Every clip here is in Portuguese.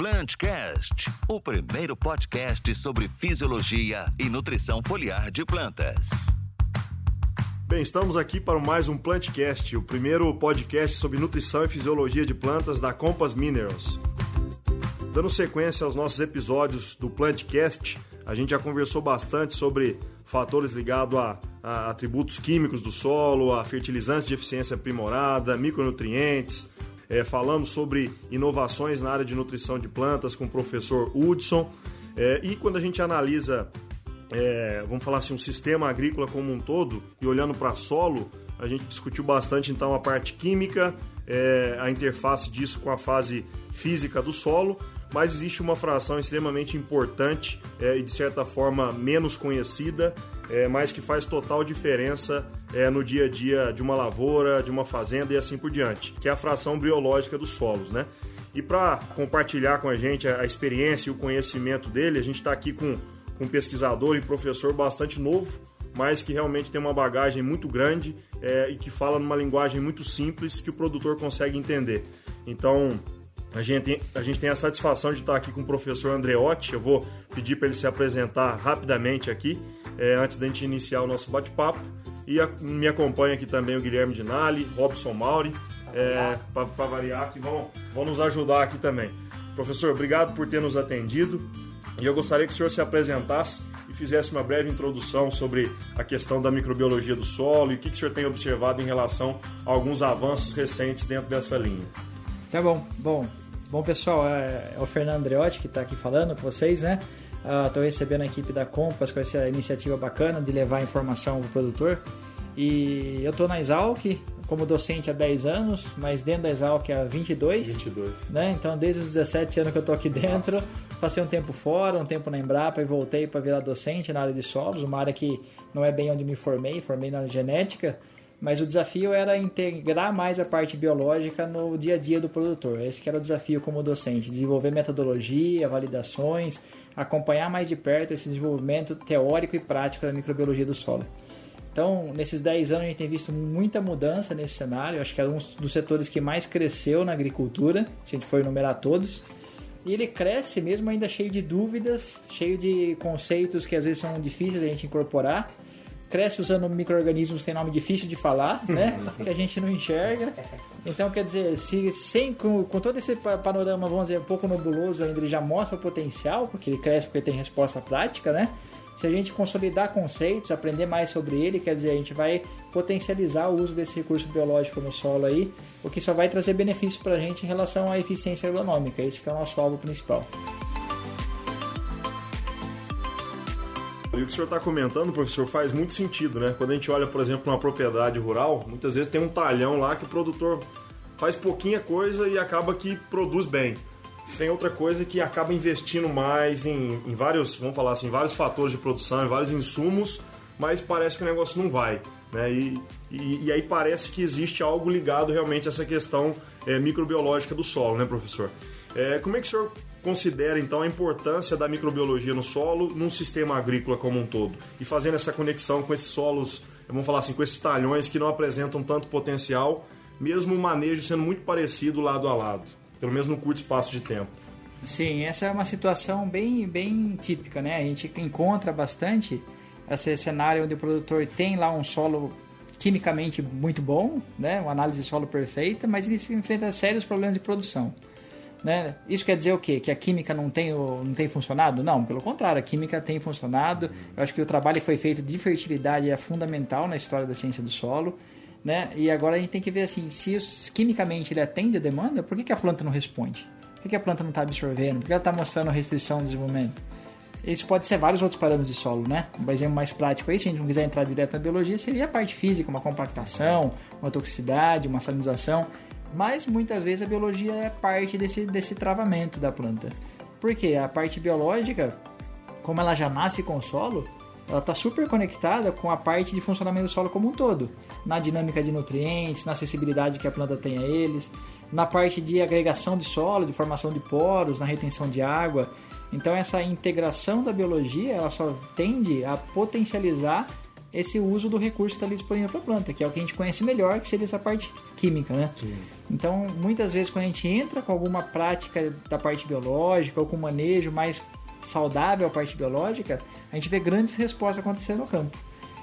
Plantcast, o primeiro podcast sobre fisiologia e nutrição foliar de plantas. Bem, estamos aqui para mais um Plantcast, o primeiro podcast sobre nutrição e fisiologia de plantas da Compass Minerals. Dando sequência aos nossos episódios do Plantcast, a gente já conversou bastante sobre fatores ligados a, a atributos químicos do solo, a fertilizantes de eficiência aprimorada, micronutrientes, é, falamos sobre inovações na área de nutrição de plantas com o professor Hudson. É, e quando a gente analisa, é, vamos falar assim, um sistema agrícola como um todo e olhando para solo, a gente discutiu bastante então a parte química, é, a interface disso com a fase física do solo, mas existe uma fração extremamente importante é, e de certa forma menos conhecida, é, mas que faz total diferença é, no dia a dia de uma lavoura, de uma fazenda e assim por diante, que é a fração biológica dos solos, né? E para compartilhar com a gente a, experiência e o conhecimento dele, a gente está aqui com, com um pesquisador e professor bastante novo, mas que realmente tem uma bagagem muito grande é, e que fala numa linguagem muito simples que o produtor consegue entender. Então, a gente, a gente tem a satisfação de estar aqui com o professor Andreotti. Eu vou pedir para ele se apresentar rapidamente aqui, é, antes da gente iniciar o nosso bate-papo. E a, me acompanha aqui também o Guilherme Dinali, Robson Mauri, é, para variar, que vão, vão nos ajudar aqui também. Professor, obrigado por ter nos atendido. E eu gostaria que o senhor se apresentasse e fizesse uma breve introdução sobre a questão da microbiologia do solo e o que, que o senhor tem observado em relação a alguns avanços recentes dentro dessa linha. Tá bom. Bom, bom pessoal, é, é o Fernando Andreotti que está aqui falando com vocês, né? Estou uh, recebendo a equipe da Compass com essa iniciativa bacana de levar informação ao produtor. E eu estou na Exalc como docente há 10 anos, mas dentro da Exalc há 22. 22. Né? Então, desde os 17 anos que eu estou aqui dentro, Nossa. passei um tempo fora, um tempo na Embrapa e voltei para virar docente na área de solos, uma área que não é bem onde me formei, formei na área genética, mas o desafio era integrar mais a parte biológica no dia a dia do produtor. Esse era o desafio como docente, desenvolver metodologia, validações, acompanhar mais de perto esse desenvolvimento teórico e prático da microbiologia do solo. Então, nesses 10 anos a gente tem visto muita mudança nesse cenário. Acho que é um dos setores que mais cresceu na agricultura, se a gente for enumerar todos. E ele cresce mesmo ainda cheio de dúvidas, cheio de conceitos que às vezes são difíceis a gente incorporar. Cresce usando micro-organismos tem nome difícil de falar, né? que a gente não enxerga. Então, quer dizer, se sem, com, com todo esse panorama, vamos dizer, um pouco nebuloso ainda, ele já mostra o potencial, porque ele cresce porque tem resposta prática, né? Se a gente consolidar conceitos, aprender mais sobre ele, quer dizer, a gente vai potencializar o uso desse recurso biológico no solo aí, o que só vai trazer benefícios para a gente em relação à eficiência agronômica. Esse é o nosso alvo principal. E o que o senhor está comentando, professor, faz muito sentido, né? Quando a gente olha, por exemplo, uma propriedade rural, muitas vezes tem um talhão lá que o produtor faz pouquinha coisa e acaba que produz bem tem outra coisa que acaba investindo mais em, em vários, vamos falar assim, vários fatores de produção, em vários insumos, mas parece que o negócio não vai. Né? E, e, e aí parece que existe algo ligado realmente a essa questão é, microbiológica do solo, né, professor? É, como é que o senhor considera então a importância da microbiologia no solo num sistema agrícola como um todo e fazendo essa conexão com esses solos, vamos falar assim, com esses talhões que não apresentam tanto potencial, mesmo o manejo sendo muito parecido lado a lado? pelo menos no curto espaço de tempo. Sim, essa é uma situação bem, bem típica, né? A gente encontra bastante esse cenário onde o produtor tem lá um solo quimicamente muito bom, né? Uma análise de solo perfeita, mas ele se enfrenta sérios problemas de produção. Né? Isso quer dizer o quê? Que a química não tem, não tem funcionado? Não, pelo contrário, a química tem funcionado. Eu acho que o trabalho que foi feito de fertilidade é fundamental na história da ciência do solo né? E agora a gente tem que ver assim, se quimicamente ele atende a demanda, por que, que a planta não responde? Por que, que a planta não está absorvendo? Por que ela está mostrando restrição no desenvolvimento? Isso pode ser vários outros parâmetros de solo, né? Um exemplo mais prático aí, se a gente não quiser entrar direto na biologia, seria a parte física, uma compactação, uma toxicidade, uma salinização. Mas muitas vezes a biologia é parte desse, desse travamento da planta. Por quê? A parte biológica, como ela já nasce com o solo, ela está super conectada com a parte de funcionamento do solo como um todo, na dinâmica de nutrientes, na acessibilidade que a planta tem a eles, na parte de agregação de solo, de formação de poros, na retenção de água. Então essa integração da biologia, ela só tende a potencializar esse uso do recurso que está ali disponível para a planta, que é o que a gente conhece melhor, que seria essa parte química, né? Sim. Então, muitas vezes quando a gente entra com alguma prática da parte biológica ou com manejo mais saudável a parte biológica, a gente vê grandes respostas acontecendo no campo.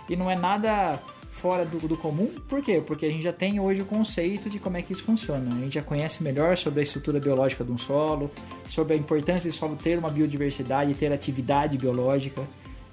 E não é nada fora do, do, comum, por quê? Porque a gente já tem hoje o conceito de como é que isso funciona. A gente já conhece melhor sobre a estrutura biológica de um solo, sobre a importância do solo ter uma biodiversidade, ter atividade biológica,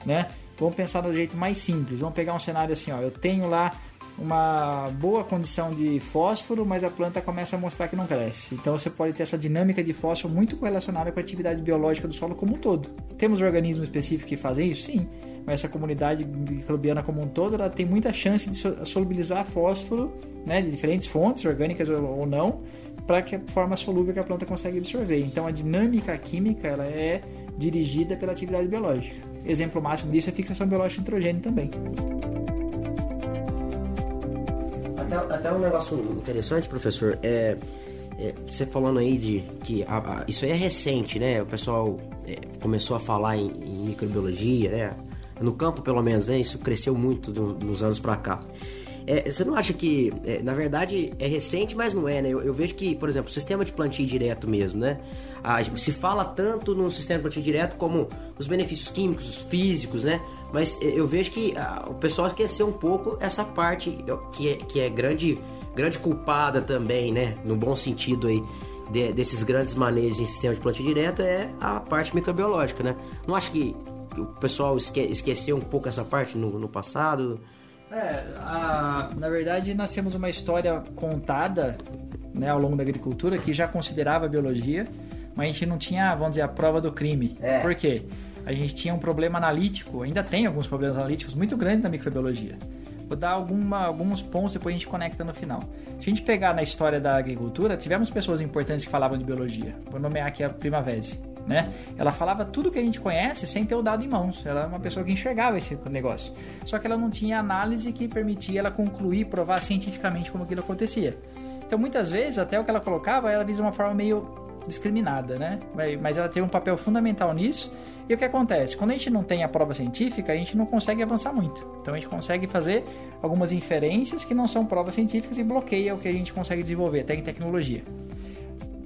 né? Vamos pensar do jeito mais simples. Vamos pegar um cenário assim, ó. Eu tenho lá uma boa condição de fósforo, mas a planta começa a mostrar que não cresce. Então você pode ter essa dinâmica de fósforo muito correlacionada com a atividade biológica do solo como um todo. Temos organismos específicos que fazem isso? Sim. Mas essa comunidade microbiana como um todo, ela tem muita chance de solubilizar fósforo, né, de diferentes fontes, orgânicas ou não, para que a forma solúvel que a planta consegue absorver. Então a dinâmica química, ela é dirigida pela atividade biológica. Exemplo máximo disso é fixação biológica de nitrogênio também. Até, até um negócio interessante, professor, é, é, você falando aí de que a, a, isso aí é recente, né? O pessoal é, começou a falar em, em, microbiologia, né? No campo, pelo menos, né? Isso cresceu muito do, anos para cá. É, você não acha que, é, na verdade, é recente, mas não é, né? Eu, eu, vejo que, por exemplo, o sistema de plantio direto mesmo, né? Se fala tanto no sistema de plantio direto como os benefícios químicos, os físicos, né? Mas é, eu vejo que a, o pessoal esqueceu um pouco essa parte que é, que é grande, grande culpada também, né? No bom sentido aí. De, desses grandes manejos em sistema de plantio direto é a parte microbiológica, né? Não acho que o pessoal esque, esqueceu um pouco essa parte no, no passado? É, a, na verdade nós temos uma história contada né, ao longo da agricultura que já considerava a biologia, mas a gente não tinha, vamos dizer, a prova do crime. É. Por quê? A gente tinha um problema analítico, ainda tem alguns problemas analíticos muito grandes na microbiologia. Vou dar alguma, alguns pontos, depois a gente conecta no final. Se a gente pegar na história da agricultura, tivemos pessoas importantes que falavam de biologia. Vou nomear aqui a Primavera né? Ela falava tudo que a gente conhece sem ter o dado em mãos. Ela era uma pessoa que enxergava esse negócio. Só que ela não tinha análise que permitia ela concluir, provar cientificamente como aquilo acontecia. Então, muitas vezes, até o que ela colocava, ela de uma forma meio discriminada, né? Mas ela tem um papel fundamental nisso. E o que acontece? Quando a gente não tem a prova científica, a gente não consegue avançar muito. Então a gente consegue fazer algumas inferências que não são provas científicas e bloqueia o que a gente consegue desenvolver, até em tecnologia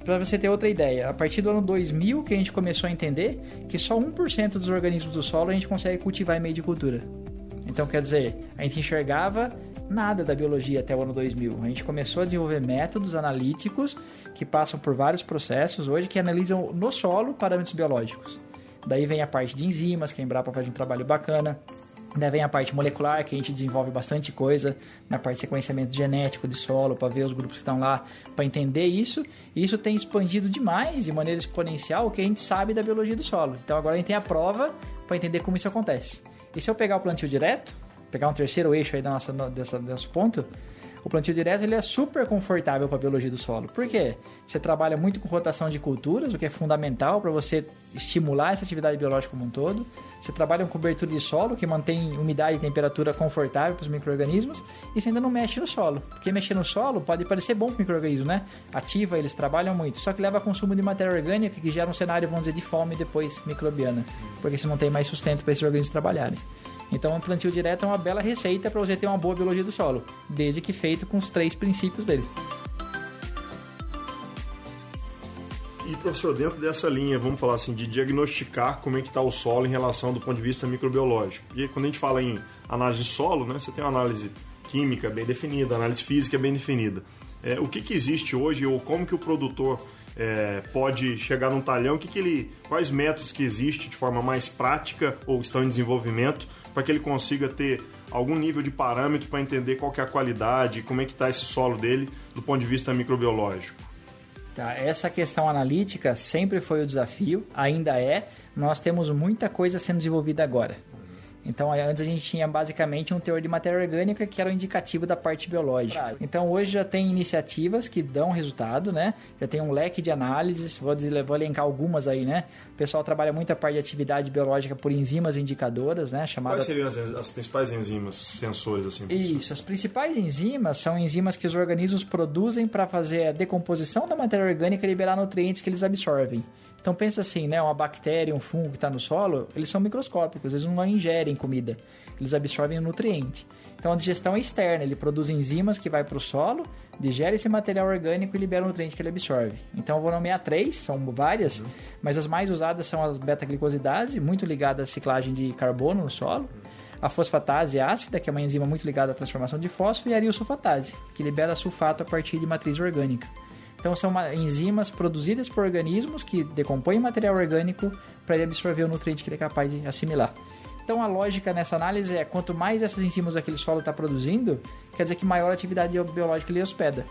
para você ter outra ideia, a partir do ano 2000 que a gente começou a entender que só 1% dos organismos do solo a gente consegue cultivar em meio de cultura. Então, quer dizer, a gente enxergava nada da biologia até o ano 2000. A gente começou a desenvolver métodos analíticos que passam por vários processos hoje que analisam no solo parâmetros biológicos. Daí vem a parte de enzimas, que a Embrapa faz um trabalho bacana. Daí vem a parte molecular, que a gente desenvolve bastante coisa na parte de sequenciamento genético de solo, para ver os grupos que estão lá, para entender isso. E isso tem expandido demais, de maneira exponencial, o que a gente sabe da biologia do solo. Então agora a gente tem a prova para entender como isso acontece. E se eu pegar o plantio direto, pegar um terceiro eixo aí da nossa, dessa, desse ponto, o plantio direto ele é super confortável para a biologia do solo. Por quê? Você trabalha muito com rotação de culturas, o que é fundamental para você estimular essa atividade biológica como um todo. Você trabalha com cobertura de solo, que mantém umidade e temperatura confortável para os micro-organismos. E você ainda não mexe no solo. Porque mexer no solo pode parecer bom para o micro-organismo, né? Ativa, eles trabalham muito. Só que leva a consumo de matéria orgânica, que gera um cenário, vamos dizer, de fome depois microbiana. Porque você não tem mais sustento para esses organismos trabalharem. Então, um plantio direto é uma bela receita para você ter uma boa biologia do solo, desde que feito com os três princípios dele. E professor, dentro dessa linha, vamos falar assim, de diagnosticar como é que está o solo em relação do ponto de vista microbiológico. Porque quando a gente fala em análise de solo, né, você tem uma análise química bem definida, análise física bem definida. É, o que, que existe hoje ou como que o produtor é, pode chegar num talhão, que que ele, quais métodos que existem de forma mais prática ou estão em desenvolvimento para que ele consiga ter algum nível de parâmetro para entender qual que é a qualidade, como é que está esse solo dele do ponto de vista microbiológico. Tá, essa questão analítica sempre foi o desafio, ainda é. Nós temos muita coisa sendo desenvolvida agora. Então, antes a gente tinha basicamente um teor de matéria orgânica que era o indicativo da parte biológica. Então, hoje já tem iniciativas que dão resultado, né? Já tem um leque de análises, vou, dizer, vou elencar algumas aí, né? O pessoal trabalha muito a parte de atividade biológica por enzimas indicadoras, né? Chamada... Quais seriam as, as principais enzimas sensores, assim? Isso, as principais enzimas são enzimas que os organismos produzem para fazer a decomposição da matéria orgânica e liberar nutrientes que eles absorvem. Então pensa assim, né? Uma bactéria, um fungo que está no solo, eles são microscópicos, eles não ingerem comida. eles absorvem o nutriente. Então a digestão é externa, ele produz enzimas que vai para o solo, digere esse material orgânico e libera o nutriente que ele absorve. Então eu vou nomear três, são várias, uhum. mas as mais usadas são as beta-glicosidase, muito ligada à ciclagem de carbono no solo, a fosfatase ácida, que é uma enzima muito ligada à transformação de fósforo, e a ariosulfatase, que libera sulfato a partir de matriz orgânica. Então são enzimas produzidas por organismos que decompõem material orgânico para ele absorver o nutriente que ele é capaz de assimilar. Então a lógica nessa análise é quanto mais essas enzimas aquele solo está produzindo, quer dizer que maior atividade biológica ele hospeda.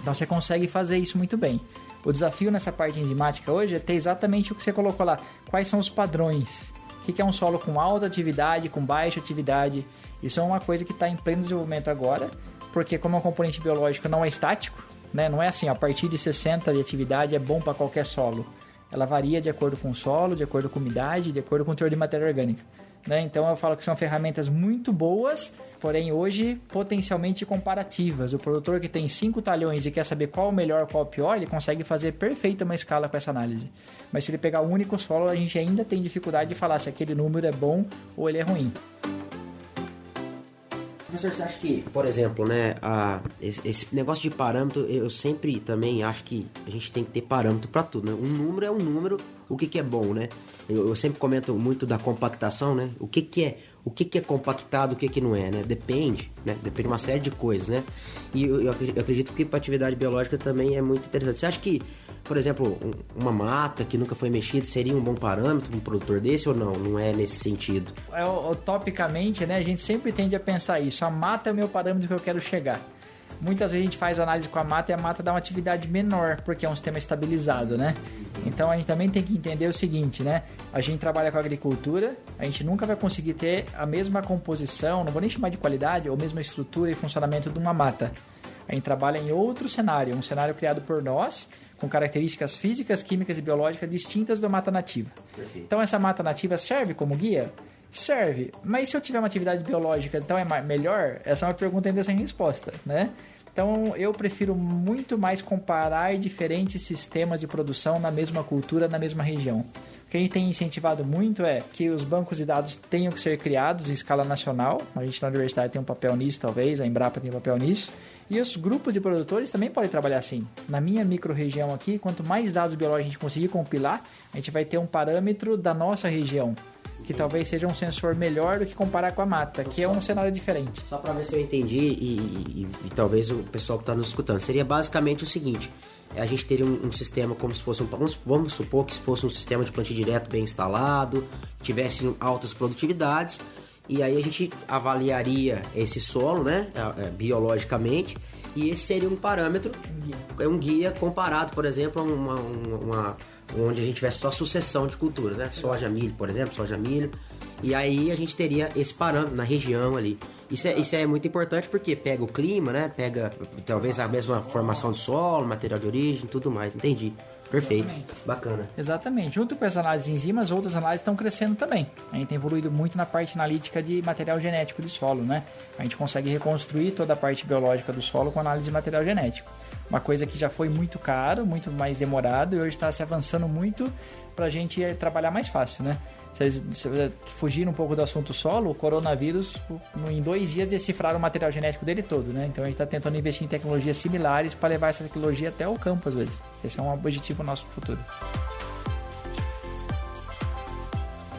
Então você consegue fazer isso muito bem. O desafio nessa parte enzimática hoje é ter exatamente o que você colocou lá. Quais são os padrões? O que é um solo com alta atividade, com baixa atividade? Isso é uma coisa que está em pleno desenvolvimento agora, porque como é um componente biológico não é estático, né? não é assim, a partir de 60 de atividade é bom para qualquer solo. Ela varia de acordo com o solo, de acordo com a umidade, de acordo com o teor de matéria orgânica. Né? Então eu falo que são ferramentas muito boas, porém hoje potencialmente comparativas. O produtor que tem 5 talhões e quer saber qual o melhor, qual o pior, ele consegue fazer perfeita uma escala com essa análise. Mas se ele pegar o único solo, a gente ainda tem dificuldade de falar se aquele número é bom ou ele é ruim. Professor, você acha que, por exemplo, né, a, esse, esse, negócio de parâmetro, eu sempre também acho que a gente tem que ter parâmetro para tudo, né? Um número é um número, o que, que é bom, né? Eu, eu, sempre comento muito da compactação, né? O que, que é o que, que é compactado, o que, que não é, né? Depende, né? Depende de uma série de coisas, né? E eu, eu acredito que para atividade biológica também é muito interessante. Você acha que por exemplo, uma mata que nunca foi mexida seria um bom parâmetro para um produtor desse ou não? Não é nesse sentido? É, topicamente, né, a gente sempre tende a pensar isso. A mata é o meu parâmetro que eu quero chegar. Muitas vezes a gente faz análise com a mata e a mata dá uma atividade menor, porque é um sistema estabilizado, né? Então a gente também tem que entender o seguinte, né? A gente trabalha com agricultura, a gente nunca vai conseguir ter a mesma composição, não vou nem chamar de qualidade, ou mesma estrutura e funcionamento de uma mata. A gente trabalha em outro cenário, um cenário criado por nós, com características físicas, químicas e biológicas distintas da mata nativa. Perfeito. Então essa mata nativa serve como guia? Serve. Mas se eu tiver uma atividade biológica, então é melhor? Essa é uma pergunta ainda sem resposta, né? Então eu prefiro muito mais comparar diferentes sistemas de produção na mesma cultura, na mesma região. O que a gente tem incentivado muito é que os bancos de dados tenham que ser criados em escala nacional. A gente na universidade tem um papel nisso, talvez, a Embrapa tem um papel nisso. E os grupos de produtores também podem trabalhar assim. Na minha micro-região aqui, quanto mais dados biológicos a gente conseguir compilar, a gente vai ter um parâmetro da nossa região, que talvez seja um sensor melhor do que comparar com a mata, que é um cenário diferente. Só para ver se eu entendi e, e, e, talvez o pessoal que está nos escutando, seria basicamente o seguinte: a gente teria um, um, sistema como se fosse um. Vamos, vamos supor que fosse um sistema de plantio direto bem instalado, tivesse altas produtividades e aí a gente avaliaria esse solo, né, é, biologicamente, e esse seria um parâmetro, é um guia comparado, por exemplo, a uma, uma, onde a gente tivesse só sucessão de culturas, né, soja, milho, por exemplo, soja, milho, e aí a gente teria esse parâmetro na região ali. Isso é, isso é muito importante porque pega o clima, né, pega talvez a mesma formação de solo, material de origem, tudo mais, entendi. Perfeito. Exatamente. Bacana. Exatamente. Junto com as análises de enzimas, outras análises estão crescendo também. A gente tem evoluído muito na parte analítica de material genético de solo, né? A gente consegue reconstruir toda a parte biológica do solo com análise de material genético. Uma coisa que já foi muito caro, muito mais demorado e hoje está se avançando muito para a gente trabalhar mais fácil, né? Se fugir um pouco do assunto solo, o coronavírus, em dois dias, decifraram o material genético dele todo, né? Então a gente está tentando investir em tecnologias similares para levar essa tecnologia até o campo, às vezes. Esse é um objetivo nosso futuro.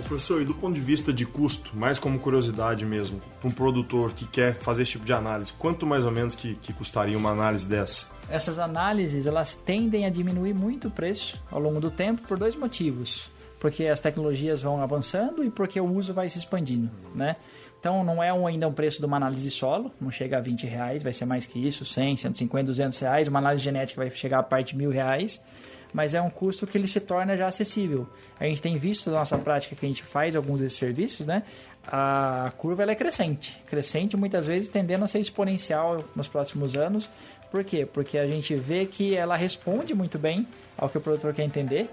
Professor, e do ponto de vista de custo, mais como curiosidade mesmo, para um produtor que quer fazer esse tipo de análise, quanto mais ou menos que, que custaria uma análise dessa? Essas análises, elas tendem a diminuir muito o preço ao longo do tempo por dois motivos porque as tecnologias vão avançando e porque o uso vai se expandindo, né? Então não é um, ainda um preço de uma análise solo, não chega a 20 reais, vai ser mais que isso, 100, 150, 200 reais. Uma análise genética vai chegar a parte de mil reais, mas é um custo que ele se torna já acessível. A gente tem visto na nossa prática que a gente faz alguns desses serviços, né? A curva ela é crescente, crescente muitas vezes tendendo a ser exponencial nos próximos anos. Por quê? Porque a gente vê que ela responde muito bem ao que o produtor quer entender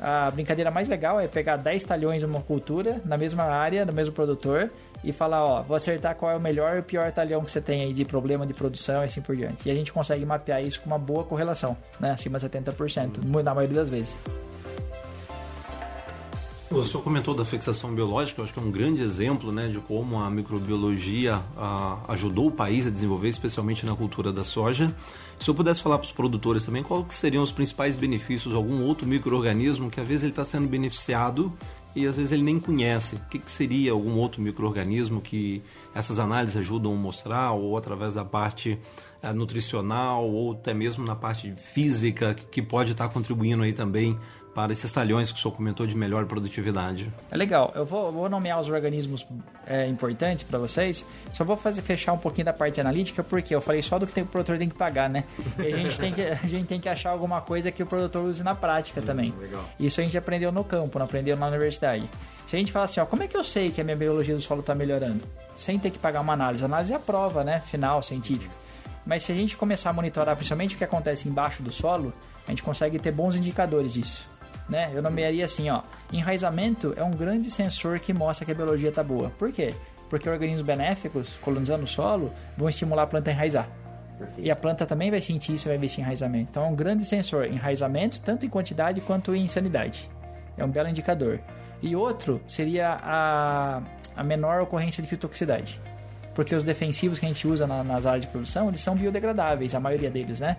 a brincadeira mais legal é pegar 10 talhões de uma cultura na mesma área, no mesmo produtor, e falar, ó, vou acertar qual é o melhor e o pior talhão que você tem aí de problema de produção e assim por diante. E a gente consegue mapear isso com uma boa correlação, né? Acima de 70%, na maioria das vezes. O senhor comentou da fixação biológica, eu acho que é um grande exemplo né, de como a microbiologia a, ajudou o país a desenvolver, especialmente na cultura da soja. Se eu pudesse falar para os produtores também, quais seriam os principais benefícios, algum outro microorganismo que às vezes ele está sendo beneficiado e às vezes ele nem conhece. O que, que seria algum outro microorganismo que essas análises ajudam a mostrar, ou através da parte nutricional, ou até mesmo na parte física, que, pode estar contribuindo aí também para esses talhões que o senhor comentou de melhor produtividade. É legal. Eu vou, vou nomear os organismos é, importantes para vocês. Só vou fazer fechar um pouquinho da parte analítica, porque eu falei só do que tem, o produtor tem que pagar, né? E a gente tem que, a gente tem que achar alguma coisa que o produtor use na prática hum, também. Legal. Isso a gente aprendeu no campo, não aprendeu na universidade. Se a gente fala assim, ó, como é que eu sei que a minha biologia do solo está melhorando? Sem ter que pagar uma análise. A análise é a prova, né? Final, científica. Mas se a gente começar a monitorar principalmente o que acontece embaixo do solo, a gente consegue ter bons indicadores disso né? Eu nomearia assim, ó. Enraizamento é um grande sensor que mostra que a biologia está boa. Por quê? Porque organismos benéficos, colonizando o solo, vão estimular a planta a enraizar. Perfeito. E a planta também vai sentir isso, vai ver esse enraizamento. Então é um grande sensor, enraizamento, tanto em quantidade quanto em sanidade. É um belo indicador. E outro seria a, a menor ocorrência de fitotoxicidade. Porque os defensivos que a gente usa na, nas áreas de produção, eles são biodegradáveis, a maioria deles, né?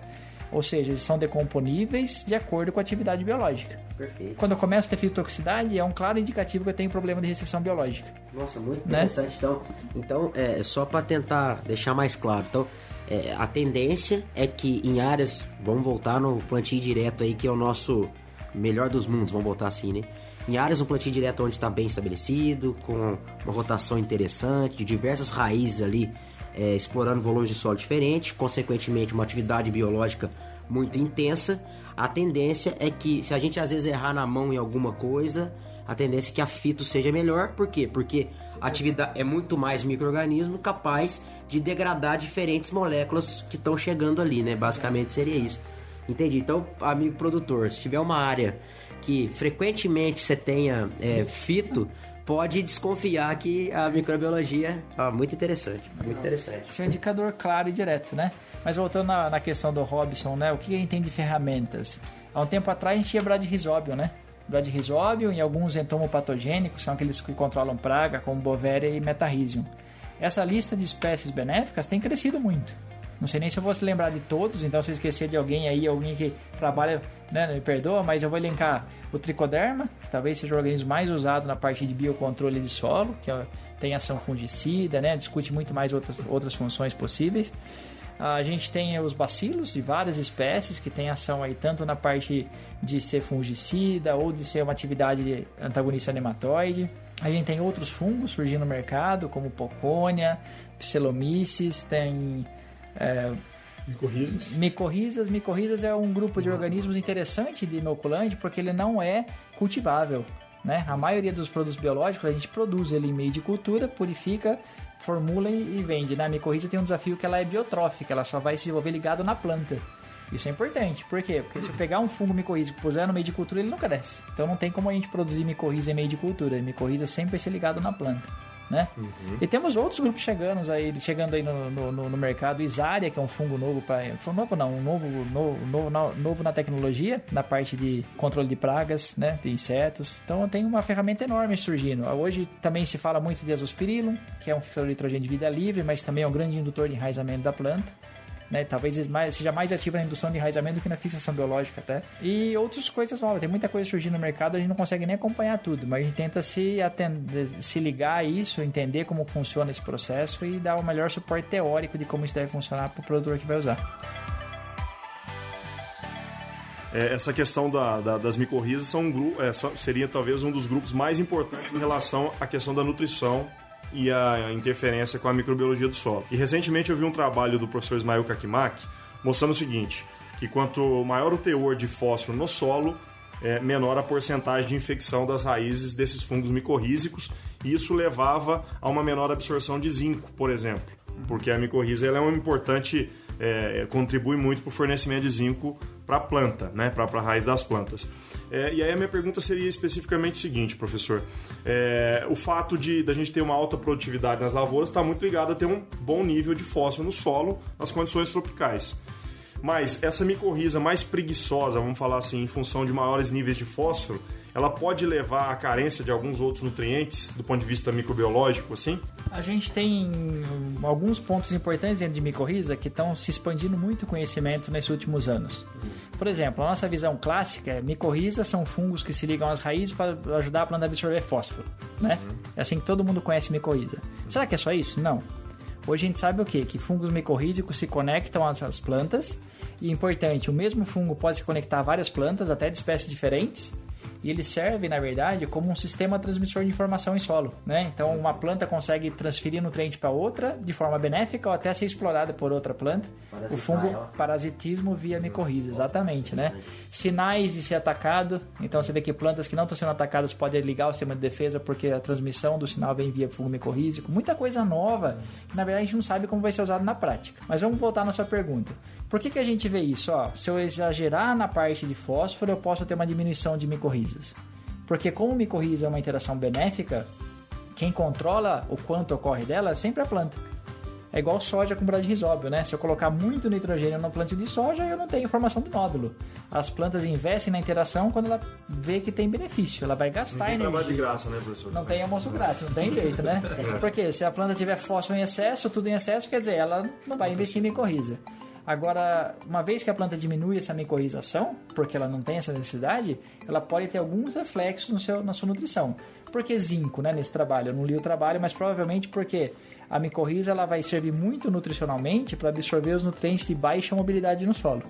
Ou seja, eles são decomponíveis de acordo com a atividade biológica. Perfeito. Quando eu começo a ter fitotoxicidade, é um claro indicativo que eu tenho problema de restrição biológica. Nossa, muito né? interessante. Então, então é, só para tentar deixar mais claro. Então, é, a tendência é que em áreas, vamos voltar no plantio direto aí, que é o nosso melhor dos mundos, vamos botar assim, né? Em áreas no plantio direto onde está bem estabelecido, com uma rotação interessante, de diversas raízes ali é, explorando volumes de solo diferentes, consequentemente uma atividade biológica muito intensa, a tendência é que se a gente às vezes errar na mão em alguma coisa, a tendência é que a fito seja melhor. Por quê? Porque a atividade é muito mais microorganismo capaz de degradar diferentes moléculas que estão chegando ali, né? Basicamente seria isso. Entendi. Então, amigo produtor, se tiver uma área que frequentemente você tenha é, fito, pode desconfiar que a microbiologia é muito interessante, muito interessante. Esse é um indicador claro e direto, né? Mas voltando na, na questão do Robson, né? O que a gente tem de ferramentas? Há um tempo atrás a gente tinha bradyrhizóbio, né? Bradyrhizóbio e alguns entomopatogênicos, são aqueles que controlam praga, como Bovéria e Metarrhizium. Essa lista de espécies benéficas tem crescido muito. Não sei nem se eu vou se lembrar de todos, então se eu esquecer de alguém aí, alguém que trabalha, né, me perdoa, mas eu vou elencar o tricoderma, que talvez seja o organismo mais usado na parte de biocontrole de solo, que é, tem ação fungicida, né, discute muito mais outras, outras funções possíveis. A gente tem os bacilos de várias espécies que tem ação aí tanto na parte de ser fungicida ou de ser uma atividade antagonista nematóide. A gente tem outros fungos surgindo no mercado, como Pocônia, Pselomices, tem é, micorrizas. Micorrizas. Micorrizas é um grupo de organismos interessante de inoculante porque ele não é cultivável. Né? A maioria dos produtos biológicos a gente produz ele em meio de cultura, purifica, formula e vende. Né? A micorriza tem um desafio que ela é biotrófica, ela só vai se desenvolver ligado na planta. Isso é importante. Por quê? Porque se eu pegar um fungo micorrízico e puser no meio de cultura, ele não cresce. Então não tem como a gente produzir micorriza em meio de cultura. A micorriza sempre vai ser ligado na planta né? Uhum. E temos outros grupos chegando aí, chegando aí no, no, no mercado. Isária, que é um fungo novo para. Novo não, um novo, novo, novo, novo na tecnologia, na parte de controle de pragas, né? De insetos. Então tem uma ferramenta enorme surgindo. Hoje também se fala muito de azospirillum, que é um fixador de nitrogênio de vida livre, mas também é um grande indutor de enraizamento da planta né? Talvez seja mais ativa na indução de enraizamento do que na fixação biológica até. E outras coisas novas. Tem muita coisa surgindo no mercado, a gente não consegue nem acompanhar tudo, mas a gente tenta se, atender, se ligar a isso, entender como funciona esse processo e dar o melhor suporte teórico de como isso deve funcionar para o produtor que vai usar. É, essa questão da, da, das micorrizas são um, é, seria talvez um dos grupos mais importantes em relação à questão da nutrição e a interferência com a microbiologia do solo. E recentemente eu vi um trabalho do professor Ismael Kakimak mostrando o seguinte, que quanto maior o teor de fósforo no solo, é, menor a porcentagem de infecção das raízes desses fungos micorrízicos, e isso levava a uma menor absorção de zinco, por exemplo, porque a micorriza ela é um importante, é, contribui muito para o fornecimento de zinco para a planta, né, para a raiz das plantas. É, e aí a minha pergunta seria especificamente o seguinte, professor. É, o fato de da gente ter uma alta produtividade nas lavouras está muito ligado a ter um bom nível de fósforo no solo nas condições tropicais. Mas essa micorriza mais preguiçosa, vamos falar assim, em função de maiores níveis de fósforo, ela pode levar à carência de alguns outros nutrientes do ponto de vista microbiológico, assim? A gente tem alguns pontos importantes dentro de micorriza que estão se expandindo muito o conhecimento nesses últimos anos. Por exemplo, a nossa visão clássica é micorriza são fungos que se ligam às raízes para ajudar a planta a absorver fósforo, né? É assim que todo mundo conhece micorriza. Será que é só isso? Não. Hoje a gente sabe o quê? Que fungos micorrízicos se conectam às plantas e importante, o mesmo fungo pode se conectar a várias plantas, até de espécies diferentes, e ele serve, na verdade, como um sistema transmissor de informação em solo. Né? Então, uma planta consegue transferir nutriente para outra de forma benéfica ou até ser explorada por outra planta. Parasitar o fungo ela. parasitismo via micorriza, exatamente. Né? Sinais de ser atacado. Então, você vê que plantas que não estão sendo atacadas podem ligar o sistema de defesa porque a transmissão do sinal vem via fungo micorrízico. Muita coisa nova que, na verdade, a gente não sabe como vai ser usado na prática. Mas vamos voltar na sua pergunta. Por que, que a gente vê isso? Ó, se eu exagerar na parte de fósforo, eu posso ter uma diminuição de micorrizas. Porque como micorriza é uma interação benéfica, quem controla o quanto ocorre dela é sempre a planta. É igual soja com bradyrrizóbio, né? Se eu colocar muito nitrogênio no plantio de soja, eu não tenho formação do nódulo. As plantas investem na interação quando ela vê que tem benefício. Ela vai gastar não tem energia. de graça, né, professor? Não tem almoço grátis, não tem jeito, né? Porque se a planta tiver fósforo em excesso, tudo em excesso, quer dizer, ela não vai investir em micorriza. Agora, uma vez que a planta diminui essa micorrização, porque ela não tem essa necessidade, ela pode ter alguns reflexos no seu, na sua nutrição. Por que zinco né, nesse trabalho? Eu não li o trabalho, mas provavelmente porque a micorriza ela vai servir muito nutricionalmente para absorver os nutrientes de baixa mobilidade no solo.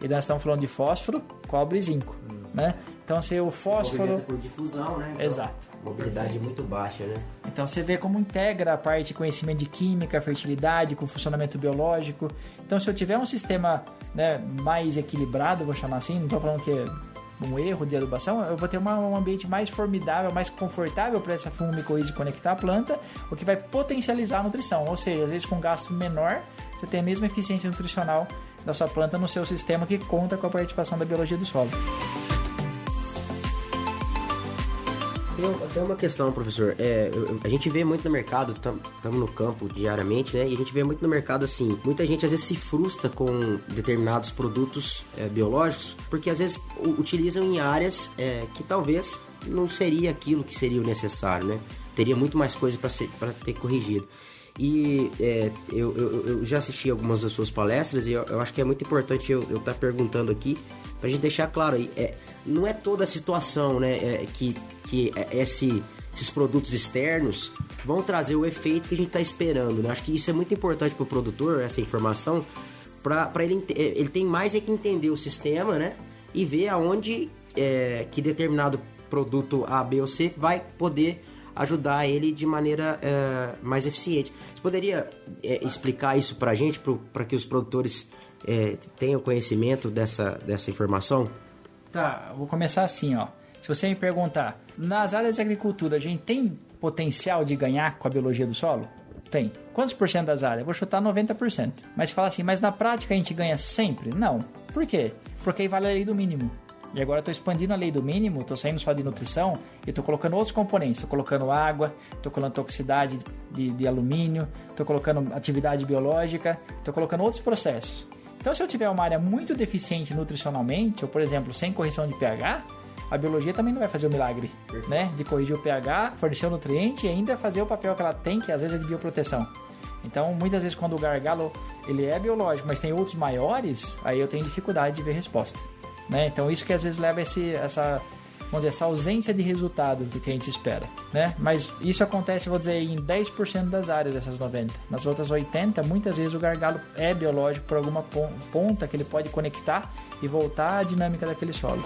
E nós estamos falando de fósforo, cobre e zinco. Hum. Né? Então, se o fósforo. Por difusão, né? Então, Exato. Mobilidade muito baixa, né? Então você vê como integra a parte de conhecimento de química, fertilidade, com funcionamento biológico. Então, se eu tiver um sistema né, mais equilibrado, vou chamar assim, não estou falando que é um erro de adubação, eu vou ter uma, um ambiente mais formidável, mais confortável para essa micorriza conectar a planta, o que vai potencializar a nutrição. Ou seja, às vezes com gasto menor, você tem a mesma eficiência nutricional da sua planta no seu sistema que conta com a participação da biologia do solo. Tem, tem uma questão, professor. É, a gente vê muito no mercado, estamos no campo diariamente, né? E a gente vê muito no mercado assim. Muita gente às vezes se frustra com determinados produtos é, biológicos, porque às vezes utilizam em áreas é, que talvez não seria aquilo que seria o necessário, né? Teria muito mais coisa para ter corrigido. E é, eu, eu, eu, já assisti algumas das suas palestras e eu, eu acho que é muito importante eu estar tá perguntando aqui pra gente deixar claro aí. É, não é toda a situação né, é, que, que é, esse, esses produtos externos vão trazer o efeito que a gente está esperando. Né? Acho que isso é muito importante para o produtor, essa informação, para ele, é, ele tem mais é que entender o sistema né, e ver aonde é, que determinado produto A, B ou C vai poder ajudar ele de maneira é, mais eficiente. Você poderia é, explicar isso para a gente, para que os produtores é, tenham conhecimento dessa, dessa informação? Tá, vou começar assim, ó. Se você me perguntar, nas áreas de agricultura a gente tem potencial de ganhar com a biologia do solo? Tem. Quantos por cento das áreas? vou chutar 90%. Mas fala assim, mas na prática a gente ganha sempre? Não. Por quê? Porque aí vale a lei do mínimo. E agora estou expandindo a lei do mínimo, estou saindo só de nutrição e estou colocando outros componentes. Estou colocando água, estou colocando toxicidade de, de alumínio, estou colocando atividade biológica, estou colocando outros processos. Então, se eu tiver uma área muito deficiente nutricionalmente, ou por exemplo, sem correção de pH, a biologia também não vai fazer o milagre, né? De corrigir o pH, fornecer o nutriente e ainda fazer o papel que ela tem, que às vezes é de bioproteção. Então, muitas vezes quando o gargalo ele é biológico, mas tem outros maiores, aí eu tenho dificuldade de ver resposta. Né? Então isso que às vezes leva esse, essa, vamos dizer, essa ausência de resultado do que a gente espera. Né? Mas isso acontece, vou dizer, em 10% das áreas dessas 90. Nas outras 80, muitas vezes o gargalo é biológico por alguma ponta que ele pode conectar e voltar à dinâmica daquele solo.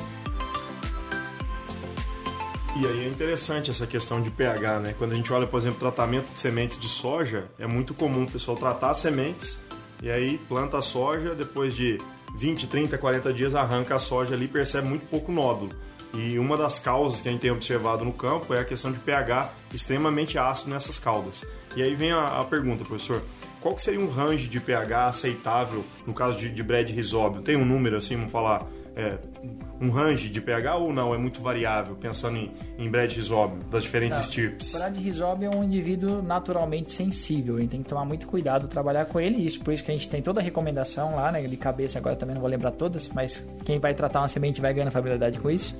E aí é interessante essa questão de pH, né? Quando a gente olha, por exemplo, tratamento de sementes de soja, é muito comum o pessoal tratar sementes e aí planta a soja, depois de 20, 30, 40 dias arranca a soja ali e percebe muito pouco nódulo. E uma das causas que a gente tem observado no campo é a questão de pH extremamente ácido nessas caudas. E aí vem a, a pergunta, professor, qual que seria um range de pH aceitável no caso de, de Brad Risóbio? Tem um número assim, vamos falar, é, um range de pH ou não? É muito variável, pensando em, em Brad Rhizobium, das diferentes Tá. estirpes? Brad Rhizobium é um indivíduo naturalmente sensível, a gente tem que tomar muito cuidado trabalhar com ele, isso por isso que a gente tem toda a recomendação lá, né, de cabeça agora também não vou lembrar todas, mas quem vai tratar uma semente vai ganhando familiaridade com isso.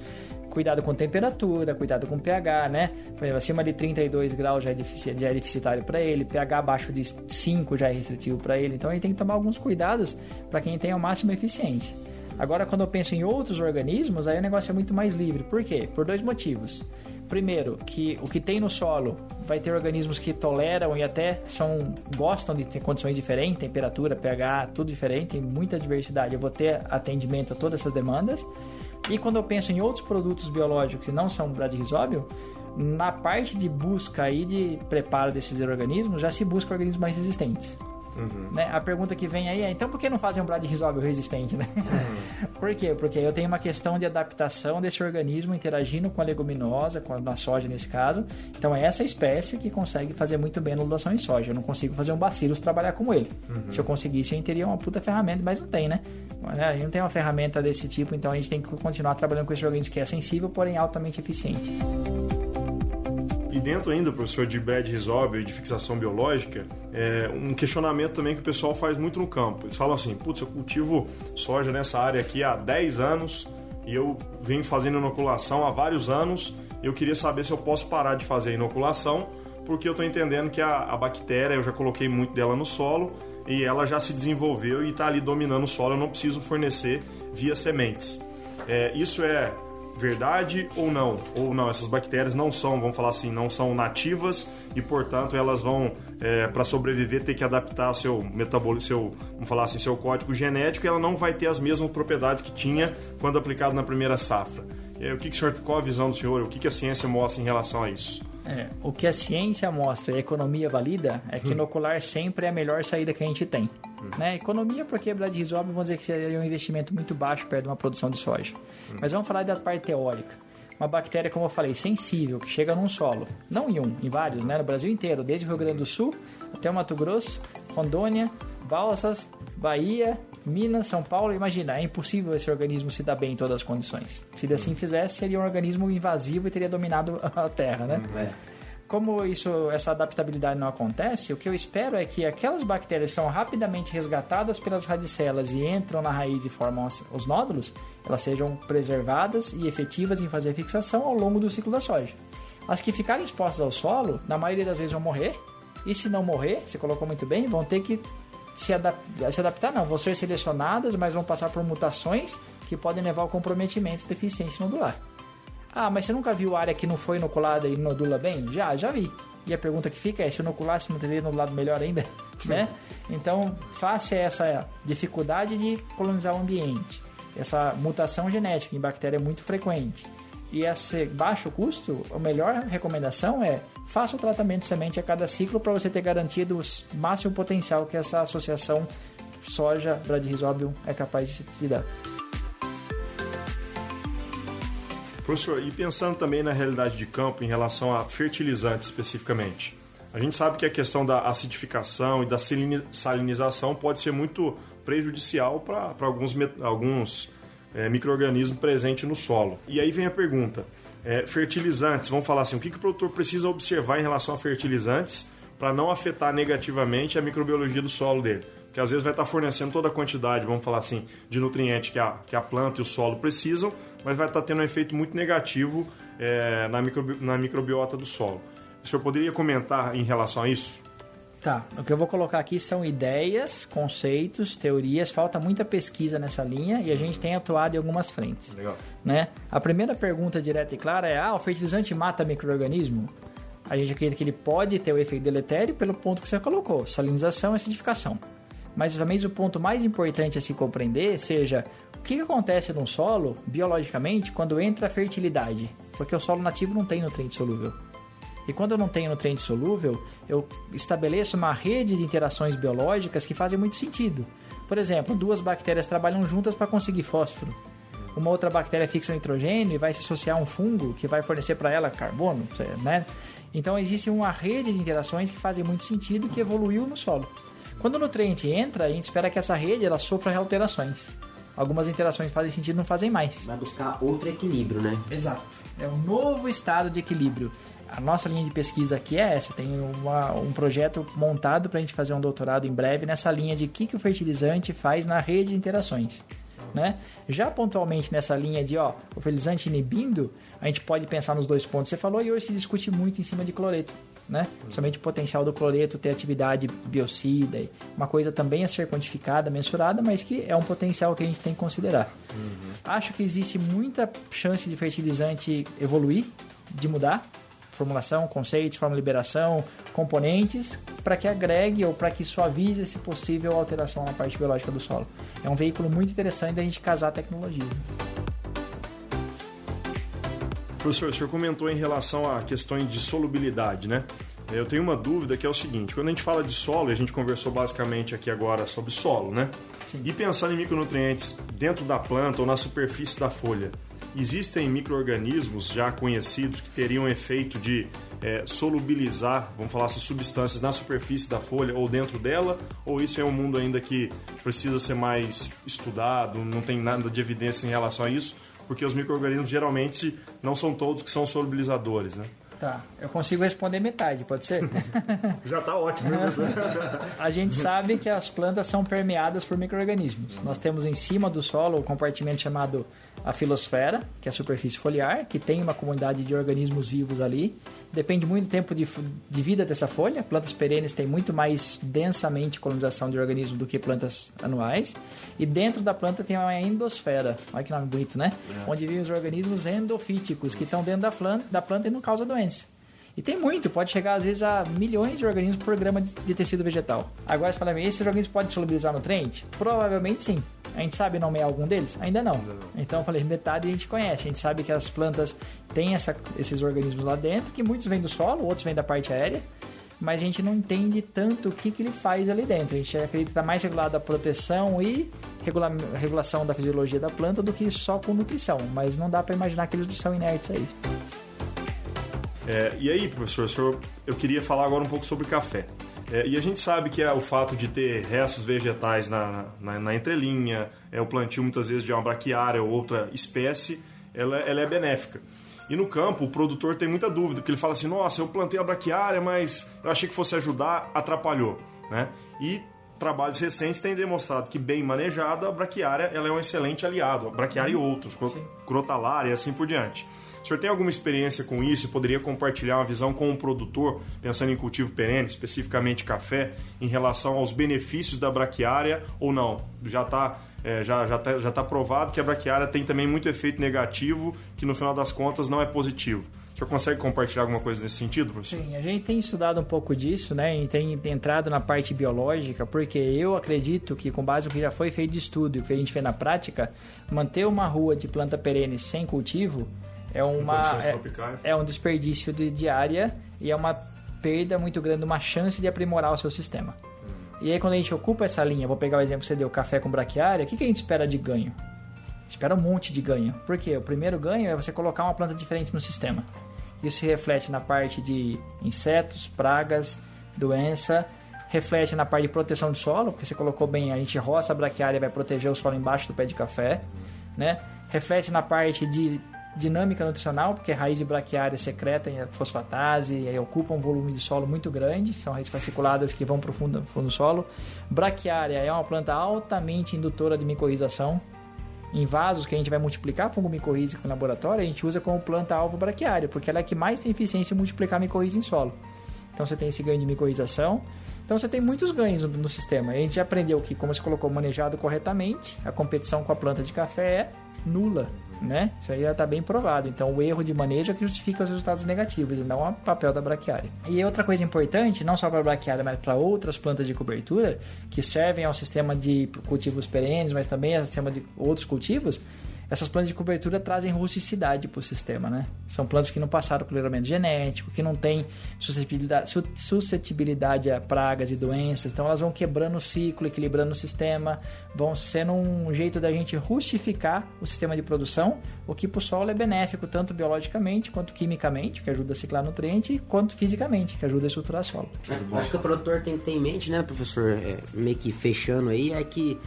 Cuidado com temperatura, cuidado com pH, né? Por exemplo, acima de 32 graus já é, já é deficitário para ele, pH abaixo de 5 já é restritivo para ele, então a gente tem que tomar alguns cuidados para quem tem a máxima eficiência. Agora, quando eu penso em outros organismos, aí o negócio é muito mais livre. Por quê? Por dois motivos. Primeiro, que o que tem no solo vai ter organismos que toleram e até são gostam de ter condições diferentes, temperatura, pH, tudo diferente, tem muita diversidade. Eu vou ter atendimento a todas essas demandas. E quando eu penso em outros produtos biológicos que não são bradyrhizobium, na parte de busca e de preparo desses organismos, já se busca organismos mais resistentes. Né? A pergunta que vem aí é, então por que não fazem um bradyrhizobium resistente, né? por quê? Porque eu tenho uma questão de adaptação desse organismo interagindo com a leguminosa, com a soja nesse caso. Então é essa espécie que consegue fazer muito bem a anulação em soja. Eu não consigo fazer um bacillus trabalhar como ele. Se eu conseguisse, eu teria uma puta ferramenta, mas não tem, né? Né? A gente não tem uma ferramenta desse tipo, então a gente tem que continuar trabalhando com esse organismo que é sensível, porém altamente eficiente. E dentro ainda, professor, de Brad Rhizobium e de fixação biológica, é um questionamento também que o pessoal faz muito no campo. Eles falam assim, putz, eu cultivo soja nessa área aqui há 10 anos e eu venho fazendo inoculação há vários anos eu queria saber se eu posso parar de fazer a inoculação, porque eu estou entendendo que a, a bactéria, eu já coloquei muito dela no solo e ela já se desenvolveu e está ali dominando o solo, eu não preciso fornecer via sementes. É, isso é verdade ou não? Ou não, essas bactérias não são, vamos falar assim, não são nativas e, portanto, elas vão, é, para sobreviver, ter que adaptar seu metabolismo, seu, vamos falar assim, seu código genético e ela não vai ter as mesmas propriedades que tinha quando aplicado na primeira safra. É, o que, que senhor, qual a visão do senhor? O que, que a ciência mostra em relação a isso? É, o que a ciência mostra e a economia valida é que inocular sempre é a melhor saída que a gente tem. Né? Economia porque Brad Rhizobium, vamos dizer que seria um investimento muito baixo perto de uma produção de soja. Mas vamos falar da parte teórica. Uma bactéria, como eu falei, sensível, que chega num solo, não em um, em vários, né? no Brasil inteiro, desde o Rio Grande do Sul até o Mato Grosso, Rondônia, Balsas, Bahia, Minas, São Paulo, imagina, é impossível esse organismo se dar bem em todas as condições. Se ele assim fizesse, seria um organismo invasivo e teria dominado a Terra, né? É. Como isso, essa adaptabilidade não acontece, o que eu espero é que aquelas bactérias são rapidamente resgatadas pelas radicelas e entram na raiz e formam os nódulos, elas sejam preservadas e efetivas em fazer fixação ao longo do ciclo da soja. As que ficarem expostas ao solo, na maioria das vezes vão morrer, e se não morrer, você colocou muito bem, vão ter que se, adap- se adaptar, não, vão ser selecionadas, mas vão passar por mutações que podem levar ao comprometimento de deficiência nodular. Ah, mas você nunca viu área que não foi inoculada e nodula bem? Já, já vi. E a pergunta que fica é, se inoculasse não teria nodulado melhor ainda? né? Então, face a essa dificuldade de colonizar o ambiente, essa mutação genética em bactéria é muito frequente, e esse baixo custo, a melhor recomendação é faça o tratamento de semente a cada ciclo para você ter garantido o máximo potencial que essa associação soja Bradyrhizobium é capaz de te dar. Professor, e pensando também na realidade de campo em relação a fertilizantes especificamente, a gente sabe que a questão da acidificação e da salini- salinização pode ser muito prejudicial para alguns, alguns é, micro-organismos presentes no solo. E aí vem a pergunta: é, fertilizantes, vamos falar assim, o que, que o produtor precisa observar em relação a fertilizantes para não afetar negativamente a microbiologia do solo dele? Porque às vezes vai estar fornecendo toda a quantidade, vamos falar assim, de nutriente que a, que a planta e o solo precisam, mas vai estar tendo um efeito muito negativo é, na, microbi na microbiota do solo. O senhor poderia comentar em relação a isso? Tá, o que eu vou colocar aqui são ideias, conceitos, teorias, falta muita pesquisa nessa linha e a gente tem atuado em algumas frentes. Legal. Né? A primeira pergunta direta e clara é: ah, o fertilizante mata microorganismo? A gente acredita que ele pode ter o efeito deletério pelo ponto que você colocou, salinização e acidificação. Mas talvez o ponto mais importante a se compreender seja o que acontece num solo, biologicamente, quando entra a fertilidade. Porque o solo nativo não tem nutriente solúvel. E quando eu não tenho nutriente solúvel, eu estabeleço uma rede de interações biológicas que fazem muito sentido. Por exemplo, duas bactérias trabalham juntas para conseguir fósforo. Uma outra bactéria fixa nitrogênio e vai se associar a um fungo que vai fornecer para ela carbono, né? Então existe uma rede de interações que fazem muito sentido que evoluiu no solo. Quando o nutriente entra, a gente espera que essa rede ela sofra alterações. Algumas interações fazem sentido, não fazem mais. Vai buscar outro equilíbrio, né? Exato. É um novo estado de equilíbrio. A nossa linha de pesquisa aqui é essa. Tem uma, um projeto montado para a gente fazer um doutorado em breve nessa linha de o que, que o fertilizante faz na rede de interações. Né? Já pontualmente nessa linha de ó, o fertilizante inibindo, a gente pode pensar nos dois pontos que você falou e hoje se discute muito em cima de cloreto. Né? Principalmente o potencial do cloreto ter atividade biocida, uma coisa também a ser quantificada, mensurada, mas que é um potencial que a gente tem que considerar. Uhum. Acho que existe muita chance de fertilizante evoluir, de mudar, formulação, conceitos, forma de liberação, componentes, para que agregue ou para que suavize esse possível alteração na parte biológica do solo. É um veículo muito interessante da gente casar tecnologia. Professor, o senhor comentou em relação a questões de solubilidade, né? Eu tenho uma dúvida que é o seguinte: quando a gente fala de solo, a gente conversou basicamente aqui agora sobre solo, né? Sim. E pensando em micronutrientes dentro da planta ou na superfície da folha, Existem micro-organismos já conhecidos que teriam efeito de é, solubilizar, vamos falar assim, substâncias na superfície da folha ou dentro dela? Ou isso é um mundo ainda que precisa ser mais estudado, não tem nada de evidência em relação a isso? Porque os micro-organismos geralmente não são todos que são solubilizadores, né? Tá, eu consigo responder metade, pode ser? Já está ótimo. Né? a gente sabe que as plantas são permeadas por micro-organismos. Nós temos em cima do solo o compartimento chamado a filosfera, que é a superfície foliar, que tem uma comunidade de organismos vivos ali. Depende muito do tempo de, de vida dessa folha. Plantas perenes têm muito mais densamente colonização de organismos do que plantas anuais. E dentro da planta tem uma endosfera. Olha que nome bonito, né? É. Onde vivem os organismos endofíticos, que estão dentro da planta, da planta e não causam doença. E tem muito, pode chegar às vezes a milhões de organismos por grama de, tecido vegetal. Agora você fala, esses organismos podem solubilizar nutriente? Provavelmente sim. A gente sabe nomear algum deles? Ainda não. Então eu falei, metade a gente conhece. A gente sabe que as plantas têm essa, esses organismos lá dentro, que muitos vêm do solo, outros vêm da parte aérea, mas a gente não entende tanto o que, que ele faz ali dentro. A gente acredita que está mais regulado a proteção e regula regulação da fisiologia da planta do que só com nutrição, mas não dá para imaginar que eles são inertes aí. É, e aí, professor, senhor, eu queria falar agora um pouco sobre café. É, e a gente sabe que é o fato de ter restos vegetais na, na, na, entrelinha, é o plantio muitas vezes de uma braquiária ou outra espécie, ela, ela é benéfica. E no campo, o produtor tem muita dúvida, porque ele fala assim: nossa, eu plantei a braquiária, mas eu achei que fosse ajudar, atrapalhou. Né? E trabalhos recentes têm demonstrado que, bem manejada, a braquiária ela é um excelente aliado, a braquiária e outros, crotalária e assim por diante. O senhor tem alguma experiência com isso e poderia compartilhar uma visão com um produtor, pensando em cultivo perene, especificamente café, em relação aos benefícios da braquiária ou não? Já está é, já já tá, já tá provado que a braquiária tem também muito efeito negativo, que no final das contas não é positivo. O senhor consegue compartilhar alguma coisa nesse sentido, professor? Sim, a gente tem estudado um pouco disso, né? E tem entrado na parte biológica, porque eu acredito que, com base no que já foi feito de estudo e o que a gente vê na prática, manter uma rua de planta perene sem cultivo é uma é, é, um desperdício de, de área e é uma perda muito grande, uma chance de aprimorar o seu sistema. Hum. E aí quando a gente ocupa essa linha, vou pegar o exemplo que você deu, café com braquiária, o que, que a gente espera de ganho? Espera um monte de ganho. Por quê? O primeiro ganho é você colocar uma planta diferente no sistema. Isso se reflete na parte de insetos, pragas, doença, reflete na parte de proteção do solo, porque você colocou bem, a gente roça a braquiária vai proteger o solo embaixo do pé de café, né? Reflete na parte de dinâmica nutricional, porque raiz braquiária secretam fosfatase e ocupam um volume de solo muito grande, são raízes fasciculadas que vão para o fundo, fundo do solo. Braquiária é uma planta altamente indutora de micorrização. Em vasos que a gente vai multiplicar fungo micorrízico no laboratório, a gente usa como planta-alvo braquiária, porque ela é a que mais tem eficiência em multiplicar micorriza em solo. Então você tem esse ganho de micorrização. Então você tem muitos ganhos no, sistema. A gente já aprendeu que, como você colocou, manejado corretamente, a competição com a planta de café é nula né? Isso aí já está bem provado. Então, o erro de manejo é que justifica os resultados negativos e não o papel da braquiária. E outra coisa importante, não só para a braquiária, mas para outras plantas de cobertura que servem ao sistema de cultivos perenes, mas também ao sistema de outros cultivos, essas plantas de cobertura trazem rusticidade para o sistema, né? São plantas que não passaram melhoramento genético, que não têm suscetibilidade, suscetibilidade a pragas e doenças, então elas vão quebrando o ciclo, equilibrando o sistema, vão sendo um jeito da gente rustificar o sistema de produção, o que para o solo é benéfico tanto biologicamente quanto quimicamente, que ajuda a ciclar nutriente, quanto fisicamente, que ajuda a estruturar solo. É, acho que o produtor tem que ter em mente, né, professor, é, meio que fechando aí, é que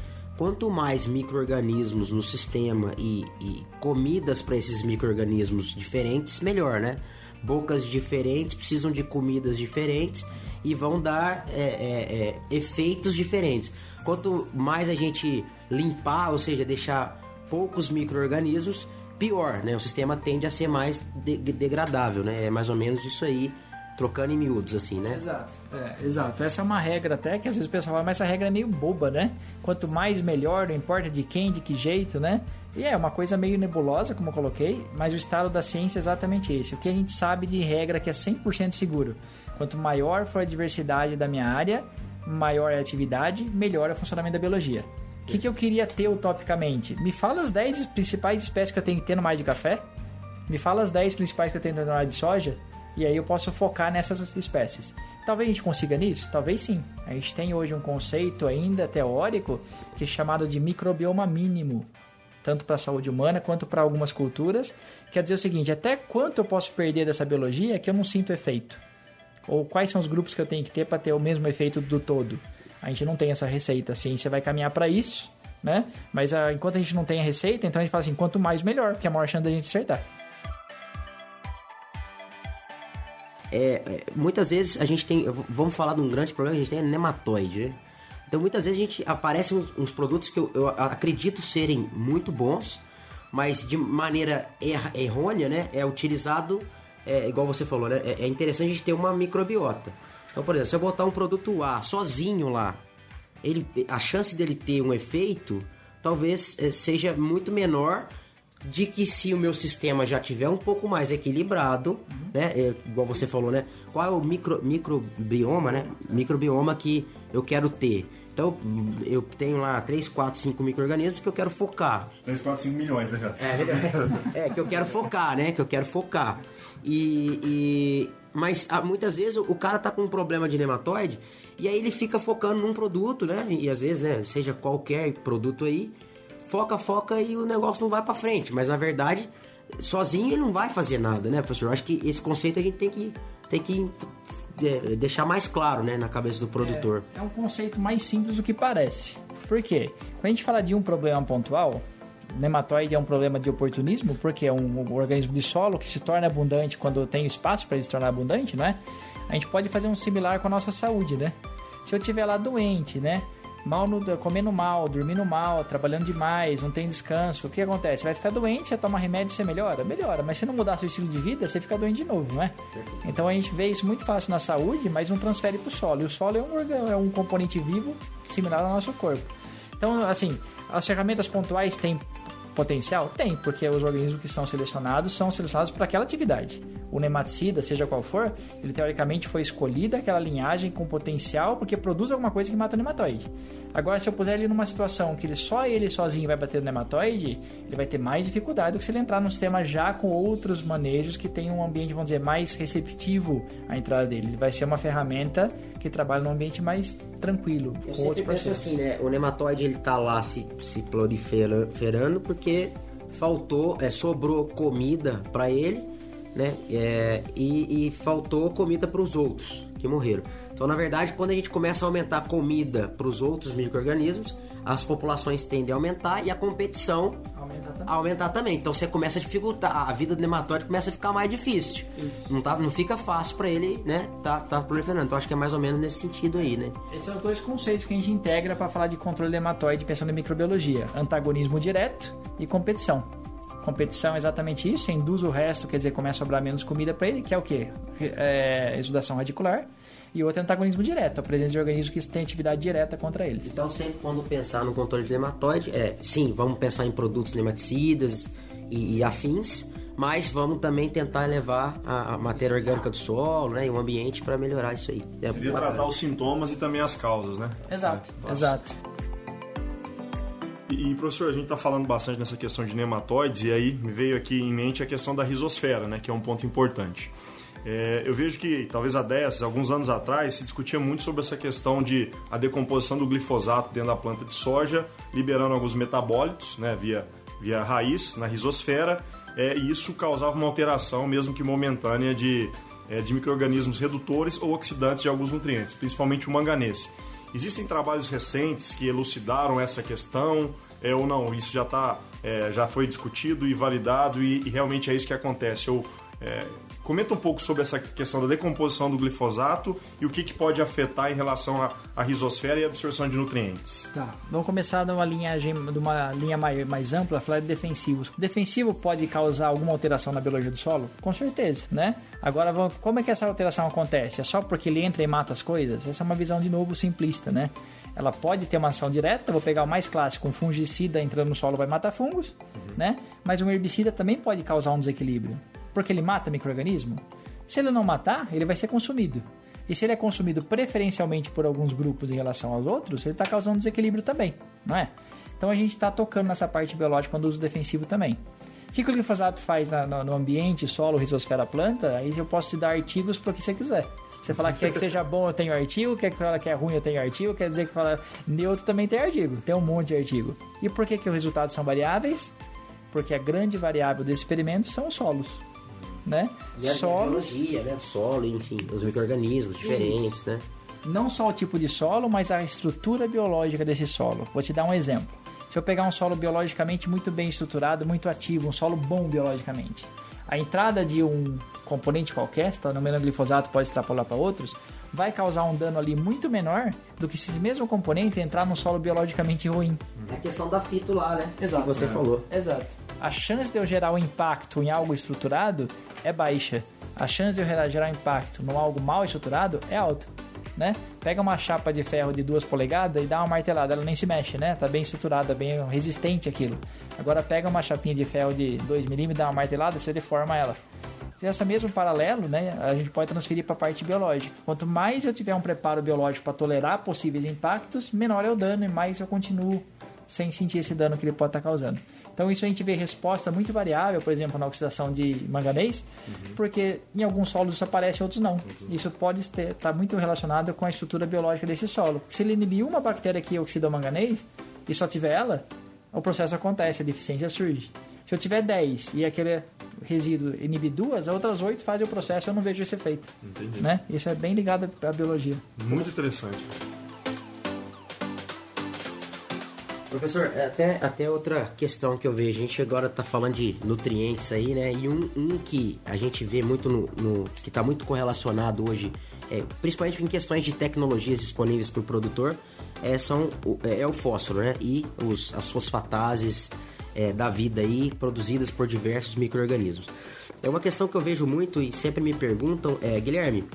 quanto mais micro-organismos no sistema e, e comidas para esses micro-organismos diferentes, melhor, né? Bocas diferentes precisam de comidas diferentes e vão dar é, é, é, efeitos diferentes. Quanto mais a gente limpar, ou seja, deixar poucos micro-organismos, pior, né? O sistema tende a ser mais de degradável, né? É mais ou menos isso aí trocando em miúdos, assim, né? Exato, é, exato. Essa é uma regra até que às vezes o pessoal fala, mas essa regra é meio boba, né? Quanto mais melhor, não importa de quem, de que jeito, né? E é uma coisa meio nebulosa, como eu coloquei, mas o estado da ciência é exatamente esse. O que a gente sabe de regra que é 100% seguro. Quanto maior for a diversidade da minha área, maior é a atividade, melhor é o funcionamento da biologia. O que, que eu queria ter utopicamente? Me fala as 10 principais espécies que eu tenho que ter no mar de café. Me fala as 10 principais que eu tenho no mar de soja e aí eu posso focar nessas espécies. Talvez a gente consiga nisso? Talvez sim. A gente tem hoje um conceito ainda teórico que é chamado de microbioma mínimo, tanto para a saúde humana quanto para algumas culturas. Quer dizer o seguinte: até quanto eu posso perder dessa biologia que eu não sinto efeito? Ou quais são os grupos que eu tenho que ter para ter o mesmo efeito do todo? A gente não tem essa receita. A ciência vai caminhar para isso, né? Mas a, ah, enquanto a gente não tem a receita, então a gente fala assim: quanto mais melhor, porque é a maior chance da gente acertar. É, é, muitas vezes a gente tem. Vamos falar de um grande problema que a gente tem é nematóide. Né? Então muitas vezes a gente aparecem uns, uns, produtos que eu, eu, acredito serem muito bons, mas de maneira er, errônea, né? É utilizado, é, igual você falou, né? É, é interessante a gente ter uma microbiota. Então, por exemplo, se eu botar um produto A sozinho lá, ele, a chance dele ter um efeito talvez é, seja muito menor de que se o meu sistema já tiver um pouco mais equilibrado, uhum. né, é, igual você falou, né, qual é o micro, microbioma, né, microbioma que eu quero ter. Então, eu tenho lá 3, 4, 5 micro-organismos que eu quero focar. 3, 4, 5 milhões, né, já? É, é, que eu quero focar, né, que eu quero focar. E, e mas ah, muitas vezes o cara tá com um problema de nematóide e aí ele fica focando num produto, né, e às vezes, né, seja qualquer produto aí, foca, foca e o negócio não vai para frente. Mas na verdade, sozinho ele não vai fazer nada, né, professor? Eu acho que esse conceito a gente tem que, tem que é, deixar mais claro, né, na cabeça do produtor. É, é um conceito mais simples do que parece. Por quê? Quando a gente fala de um problema pontual, nematóide é um problema de oportunismo, porque é um, organismo de solo que se torna abundante quando tem espaço para ele se tornar abundante, não é? A gente pode fazer um similar com a nossa saúde, né? Se eu estiver lá doente, né? Mal no, comendo mal, dormindo mal, trabalhando demais, não tem descanso, o que acontece? Você vai ficar doente, você toma remédio, você melhora? Melhora, mas se não mudar seu estilo de vida, você fica doente de novo, não é? Então a gente vê isso muito fácil na saúde, mas não transfere para o solo. E o solo é um, é um componente vivo similar ao nosso corpo. Então, assim, as ferramentas pontuais têm potencial? Tem, porque os organismos que são selecionados são selecionados para aquela atividade. O nematicida, seja qual for, ele teoricamente foi escolhido aquela linhagem com potencial porque produz alguma coisa que mata o nematóide. Agora, se eu puser ele numa situação que ele só ele sozinho vai bater no nematóide, ele vai ter mais dificuldade do que se ele entrar num sistema já com outros manejos que tem um ambiente, vamos dizer, mais receptivo à entrada dele. Ele vai ser uma ferramenta que trabalha num ambiente mais tranquilo, eu com outros processos. assim, né? O nematóide ele tá lá se, se proliferando porque faltou, é, sobrou comida para ele, né? É, e, e faltou comida para os outros que morreram. Então, na verdade, quando a gente começa a aumentar a comida para os outros micro-organismos, as populações tendem a aumentar e a competição aumentar também. aumentar também. Então você começa a dificultar, a vida do nematóide começa a ficar mais difícil. Isso. Não, tá, não fica fácil para ele, né, tá, tá proliferando. Então acho que é mais ou menos nesse sentido aí, né? Esses são os dois conceitos que a gente integra para falar de controle nematóide pensando em microbiologia: antagonismo direto e competição. Competição é exatamente isso, induz o resto, quer dizer, começa a sobrar menos comida para ele, que é o quê? É, exudação radicular e outro é antagonismo direto, a presença de organismos que têm atividade direta contra eles. Então, sempre quando pensar no controle de nematóide, é, sim, vamos pensar em produtos nematicidas e, e afins, mas vamos também tentar levar a, a, matéria orgânica do solo né, e o ambiente para melhorar isso aí. É Seria tratar os sintomas e também as causas, né? Exato, é, exato. E, e, professor, a gente está falando bastante nessa questão de nematóides e aí me veio aqui em mente a questão da risosfera, né, que é um ponto importante. É, eu vejo que talvez há 10, alguns anos atrás, se discutia muito sobre essa questão de a decomposição do glifosato dentro da planta de soja, liberando alguns metabólitos né, via, via raiz na risosfera, é, e isso causava uma alteração, mesmo que momentânea, de, é, de micro-organismos redutores ou oxidantes de alguns nutrientes, principalmente o manganês. Existem trabalhos recentes que elucidaram essa questão é, ou não? Isso já tá, é, já foi discutido e validado e, e, realmente é isso que acontece. É, Comenta um pouco sobre essa questão da decomposição do glifosato e o que, que pode afetar em relação à, risosfera e absorção de nutrientes. Tá, vamos começar de uma linha, de uma linha mais, mais ampla, falar de defensivos. Defensivo pode causar alguma alteração na biologia do solo? Com certeza, né? Agora, vamos, como é que essa alteração acontece? É só porque ele entra e mata as coisas? Essa é uma visão, de novo, simplista, né? Ela pode ter uma ação direta, vou pegar o mais clássico, um fungicida entrando no solo vai matar fungos, uhum. né? Mas um herbicida também pode causar um desequilíbrio porque ele mata microorganismo? Se ele não matar, ele vai ser consumido. E se ele é consumido preferencialmente por alguns grupos em relação aos outros, ele está causando desequilíbrio também, não é? Então a gente está tocando nessa parte biológica quando uso defensivo também. O que, o glifosato faz no ambiente, solo, rizosfera, planta? Aí eu posso te dar artigos para o que você quiser. Você falar que quer que seja bom, eu tenho artigo. Quer que fala que é ruim, eu tenho artigo. Quer dizer que fala neutro também tem artigo. Tem um monte de artigo. E por que, que os resultados são variáveis? Porque a grande variável desse experimento são os solos né? E a Solos, biologia, né? Do solo, enfim, os micro-organismos diferentes, Isso. né? Não só o tipo de solo, mas a estrutura biológica desse solo. Vou te dar um exemplo. Se eu pegar um solo biologicamente muito bem estruturado, muito ativo, um solo bom biologicamente, a entrada de um componente qualquer, está no glifosato, pode extrapolar para outros, vai causar um dano ali muito menor do que se esse mesmo componente entrar num solo biologicamente ruim. É a questão da fito lá, né? Exato. Que você é. falou. Exato a chance de eu gerar um impacto em algo estruturado é baixa. A chance de eu gerar um impacto em algo mal estruturado é alta. Né? Pega uma chapa de ferro de 2 polegadas e dá uma martelada, ela nem se mexe, né? Tá bem estruturada, bem resistente aquilo. Agora pega uma chapinha de ferro de 2 milímetros, dá uma martelada, você deforma ela. Esse mesmo paralelo, né, a gente pode transferir para a parte biológica. Quanto mais eu tiver um preparo biológico para tolerar possíveis impactos, menor é o dano e mais eu continuo sem sentir esse dano que ele pode estar tá causando. Então isso a gente vê resposta muito variável, por exemplo, na oxidação de manganês, uhum. porque em alguns solos isso aparece, outros não. Uhum. Isso pode estar tá muito relacionado com a estrutura biológica desse solo. Se ele inibir uma bactéria que oxida o manganês e só tiver ela, o processo acontece, a deficiência surge. Se eu tiver 10 e aquele resíduo inibir duas, as outras 8 fazem o processo e eu não vejo esse efeito. Entendi. Né? Isso é bem ligado à biologia. Muito interessante. Professor, é até, até outra questão que eu vejo, a gente agora está falando de nutrientes aí, né? E um, um que a gente vê muito no, no que está muito correlacionado hoje, é, principalmente em questões de tecnologias disponíveis para o produtor, é, são, é, é, o fósforo, né? E os, as fosfatases é, da vida aí produzidas por diversos micro-organismos. É uma questão que eu vejo muito e sempre me perguntam, é, Guilherme,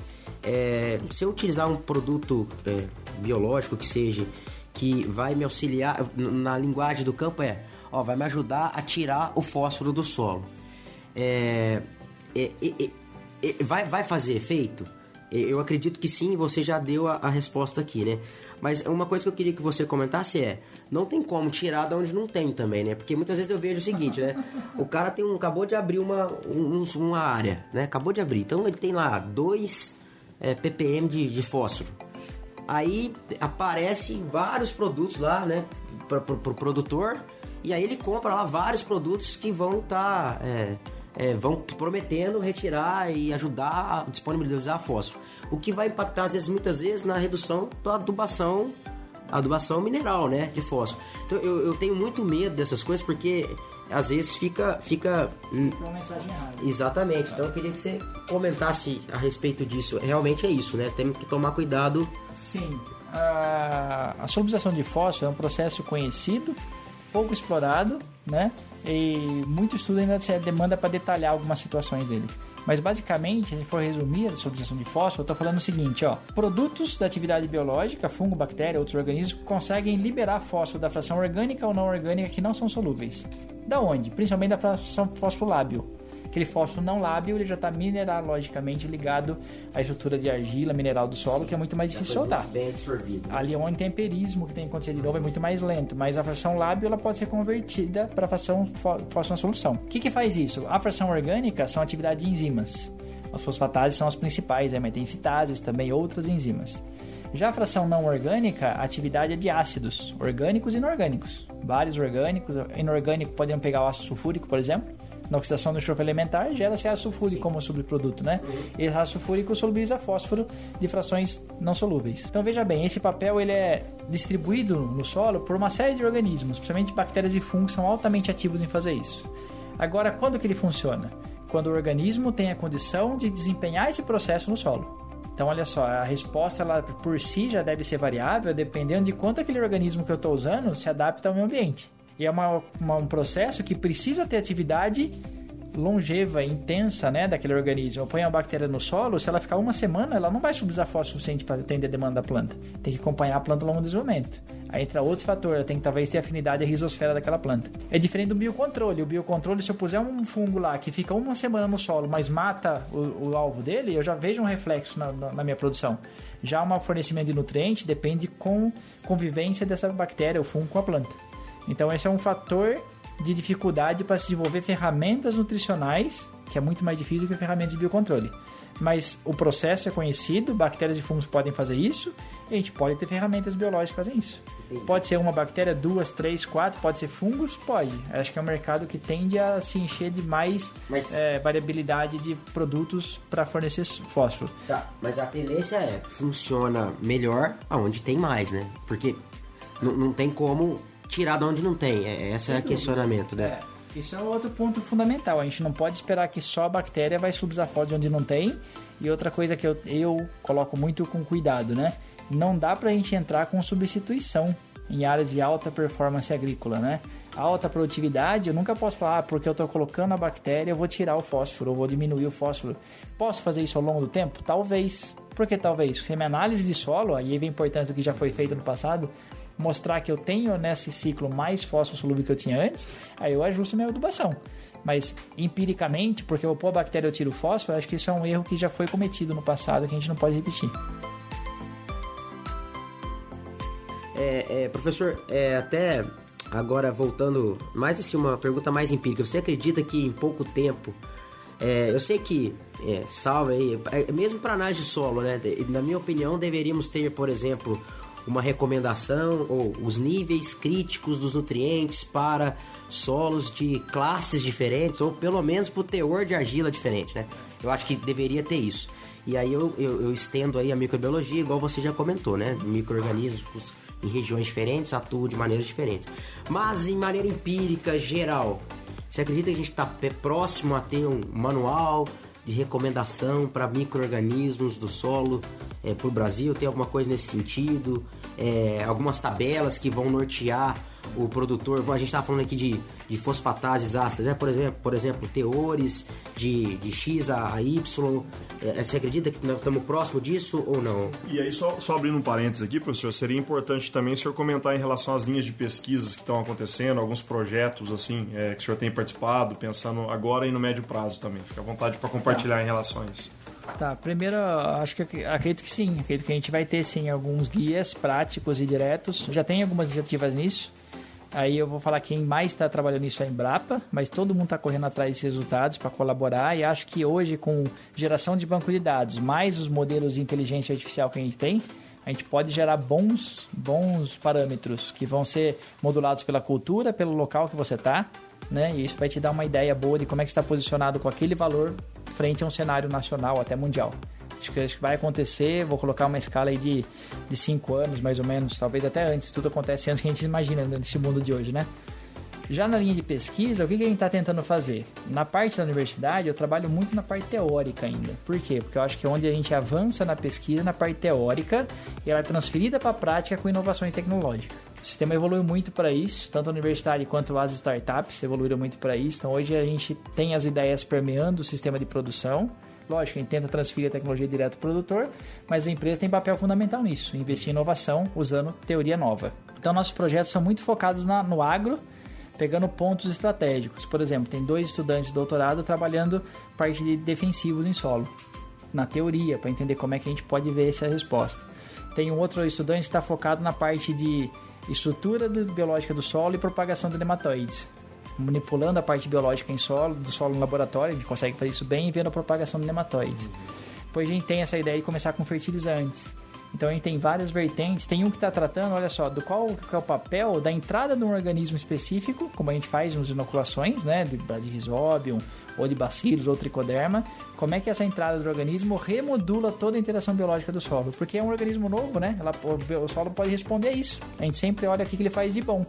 é, se eu utilizar um produto é, biológico que seja que vai me auxiliar, na linguagem do campo é, ó, vai me ajudar a tirar o fósforo do solo. É, é, vai, vai fazer efeito? Eu acredito que sim, você já deu a, a, resposta aqui, né? Mas uma coisa que eu queria que você comentasse é: não tem como tirar de onde não tem também, né? Porque muitas vezes eu vejo o seguinte, né? O cara tem um, acabou de abrir uma, um, uma área, né? Acabou de abrir. Então ele tem lá 2 é, ppm de, de fósforo. Aí aparecem vários produtos lá, né, para pro, pro produtor, e aí ele compra lá vários produtos que vão estar tá, é, é, vão prometendo retirar e ajudar a disponibilizar fósforo. O que vai impactar, às vezes, muitas vezes, na redução da adubação, adubação mineral, né? De fósforo. Então eu, eu tenho muito medo dessas coisas porque às vezes fica. fica uma mensagem errada. Exatamente. Então eu queria que você comentasse a respeito disso. Realmente é isso, né? Temos que tomar cuidado Sim. A, a solubilização de fósforo é um processo conhecido, pouco explorado, né? E muito estudo ainda demanda para detalhar algumas situações dele. Mas basicamente, se for resumir a solubilização de fósforo, eu estou falando o seguinte, ó. Produtos da atividade biológica, fungo, bactéria, outros organismos, conseguem liberar fósforo da fração orgânica ou não orgânica que não são solúveis. Da onde? Principalmente da fração fósforo lábil aquele fósforo não lábil ele já está mineralogicamente ligado à estrutura de argila, mineral do solo, Sim, que é muito mais difícil soltar. Bem absorvido. Ali onde tem empirismo que tem acontecido de novo é muito mais lento, mas a fração lábil ela pode ser convertida para a fração fósforo na solução. O que, que faz isso? A fração orgânica são atividades de enzimas. As fosfatases são as principais, mas tem fitases também, outras enzimas. Já a fração não orgânica, a atividade é de ácidos, orgânicos e inorgânicos. Vários orgânicos, inorgânico podemos pegar o ácido sulfúrico, por exemplo, Na oxidação do enxofre elementar, gera-se ácido sulfúrico como subproduto, né? E ácido sulfúrico solubiliza fósforo de frações não solúveis. Então veja bem, esse papel ele é distribuído no solo por uma série de organismos, principalmente bactérias e fungos são altamente ativos em fazer isso. Agora, quando que ele funciona? Quando o organismo tem a condição de desempenhar esse processo no solo. Então, olha só, a resposta ela por si já deve ser variável, dependendo de quanto aquele organismo que eu estou usando se adapta ao meu ambiente. E é uma, uma, um processo que precisa ter atividade longeva, intensa, né, daquele organismo. Eu ponho a bactéria no solo, se ela ficar uma semana, ela não vai subir fósforo suficiente para atender a demanda da planta. Tem que acompanhar a planta ao longo do desenvolvimento. Aí entra outro fator, ela tem que talvez ter afinidade à risosfera daquela planta. É diferente do biocontrole. O biocontrole, se eu puser um fungo lá que fica uma semana no solo, mas mata o, o alvo dele, eu já vejo um reflexo na, na, na minha produção. Já um fornecimento de nutriente depende com convivência dessa bactéria, o fungo com a planta. Então esse é um fator de dificuldade para se desenvolver ferramentas nutricionais, que é muito mais difícil que ferramentas de biocontrole. Mas o processo é conhecido, bactérias e fungos podem fazer isso, e a gente pode ter ferramentas biológicas que fazem isso. Entendi. Pode ser uma bactéria, duas, três, quatro, pode ser fungos? Pode. Acho que é um mercado que tende a se encher de mais mas... é, variabilidade de produtos para fornecer fósforo. Tá, mas a tendência é, funciona melhor aonde tem mais, né? Porque não tem como tirar de onde não tem. É, esse é o questionamento, né? É. Isso é outro ponto fundamental. A gente não pode esperar que só a bactéria vai subir de onde não tem. E outra coisa que eu, eu coloco muito com cuidado, né? Não dá pra gente entrar com substituição em áreas de alta performance agrícola, né? Alta produtividade, eu nunca posso falar, ah, porque eu estou colocando a bactéria, eu vou tirar o fósforo, eu vou diminuir o fósforo. Posso fazer isso ao longo do tempo? Talvez. Por que talvez? Porque minha análise de solo, aí vem a importância do que já foi feito no passado, mostrar que eu tenho nesse ciclo mais fósforo solúvel que eu tinha antes, aí eu ajusto minha adubação. Mas empiricamente, porque eu pôr a bactéria eu tiro o fósforo, acho que isso é um erro que já foi cometido no passado que a gente não pode repetir. É, é, professor, é, até agora voltando mais assim uma pergunta mais empírica, você acredita que em pouco tempo é, eu sei que, é, salve aí, é, mesmo para análise de solo, né? Na minha opinião, deveríamos ter, por exemplo, uma recomendação ou os níveis críticos dos nutrientes para solos de classes diferentes ou pelo menos para o teor de argila diferente, né? Eu acho que deveria ter isso. E aí eu, eu, eu estendo aí a microbiologia, igual você já comentou, né? Micro-organismos em regiões diferentes atuam de maneiras diferentes. Mas em maneira empírica, geral, você acredita que a gente está próximo a ter um manual de recomendação para micro-organismos do solo é, para o Brasil? Tem alguma coisa nesse sentido? é, algumas tabelas que vão nortear o produtor. A gente está falando aqui de, de fosfatases ácidas, né? por, exemplo, por exemplo, teores de, de X a, Y. É, você acredita que estamos próximo disso ou não? E aí, só, só abrindo um parênteses aqui, professor, seria importante também o senhor comentar em relação às linhas de pesquisas que estão acontecendo, alguns projetos assim é, que o senhor tem participado, pensando agora e no médio prazo também. Fica à vontade para compartilhar tá. em relação a isso. Tá, primeiro, acho que acredito que sim. Acredito que a gente vai ter sim alguns guias práticos e diretos. Já tem algumas iniciativas nisso. Aí eu vou falar quem mais está trabalhando nisso é a Embrapa, mas todo mundo está correndo atrás desses resultados para colaborar e acho que hoje com geração de banco de dados, mais os modelos de inteligência artificial que a gente tem, a gente pode gerar bons, bons parâmetros que vão ser modulados pela cultura, pelo local que você está, né? E isso vai te dar uma ideia boa de como é que está posicionado com aquele valor frente a um cenário nacional, até mundial. Acho que, acho que vai acontecer, vou colocar uma escala aí de, de cinco anos, mais ou menos, talvez até antes, tudo acontece antes que a gente imagina nesse mundo de hoje, né? Já na linha de pesquisa, o que, que a gente está tentando fazer? Na parte da universidade, eu trabalho muito na parte teórica ainda. Por quê? Porque eu acho que é onde a gente avança na pesquisa, na parte teórica, e ela é transferida para a prática com inovações tecnológicas. O sistema evoluiu muito para isso, tanto a universidade quanto as startups evoluíram muito para isso. Então hoje a gente tem as ideias permeando o sistema de produção. Lógico, a gente tenta transferir a tecnologia direto para o produtor, mas a empresa tem papel fundamental nisso, investir em inovação usando teoria nova. Então nossos projetos são muito focados na, no agro, pegando pontos estratégicos. Por exemplo, tem dois estudantes de doutorado trabalhando parte de defensivos em solo, na teoria, para entender como é que a gente pode ver essa resposta. Tem um outro estudante que está focado na parte de estrutura do, biológica do solo e propagação de nematóides. Manipulando a parte biológica em solo, do solo no laboratório, a gente consegue fazer isso bem e vendo a propagação de nematóides. Depois a gente tem essa ideia de começar com fertilizantes. Então a gente tem várias vertentes. Tem um que está tratando, olha só, do qual que é o papel da entrada de um organismo específico, como a gente faz nas inoculações, né, de, de Rhizobium, ou de bacilos, ou tricoderma. Como é que essa entrada do organismo remodula toda a interação biológica do solo? Porque é um organismo novo, né? Ela, o, o solo pode responder a isso. A gente sempre olha o que ele faz de bom.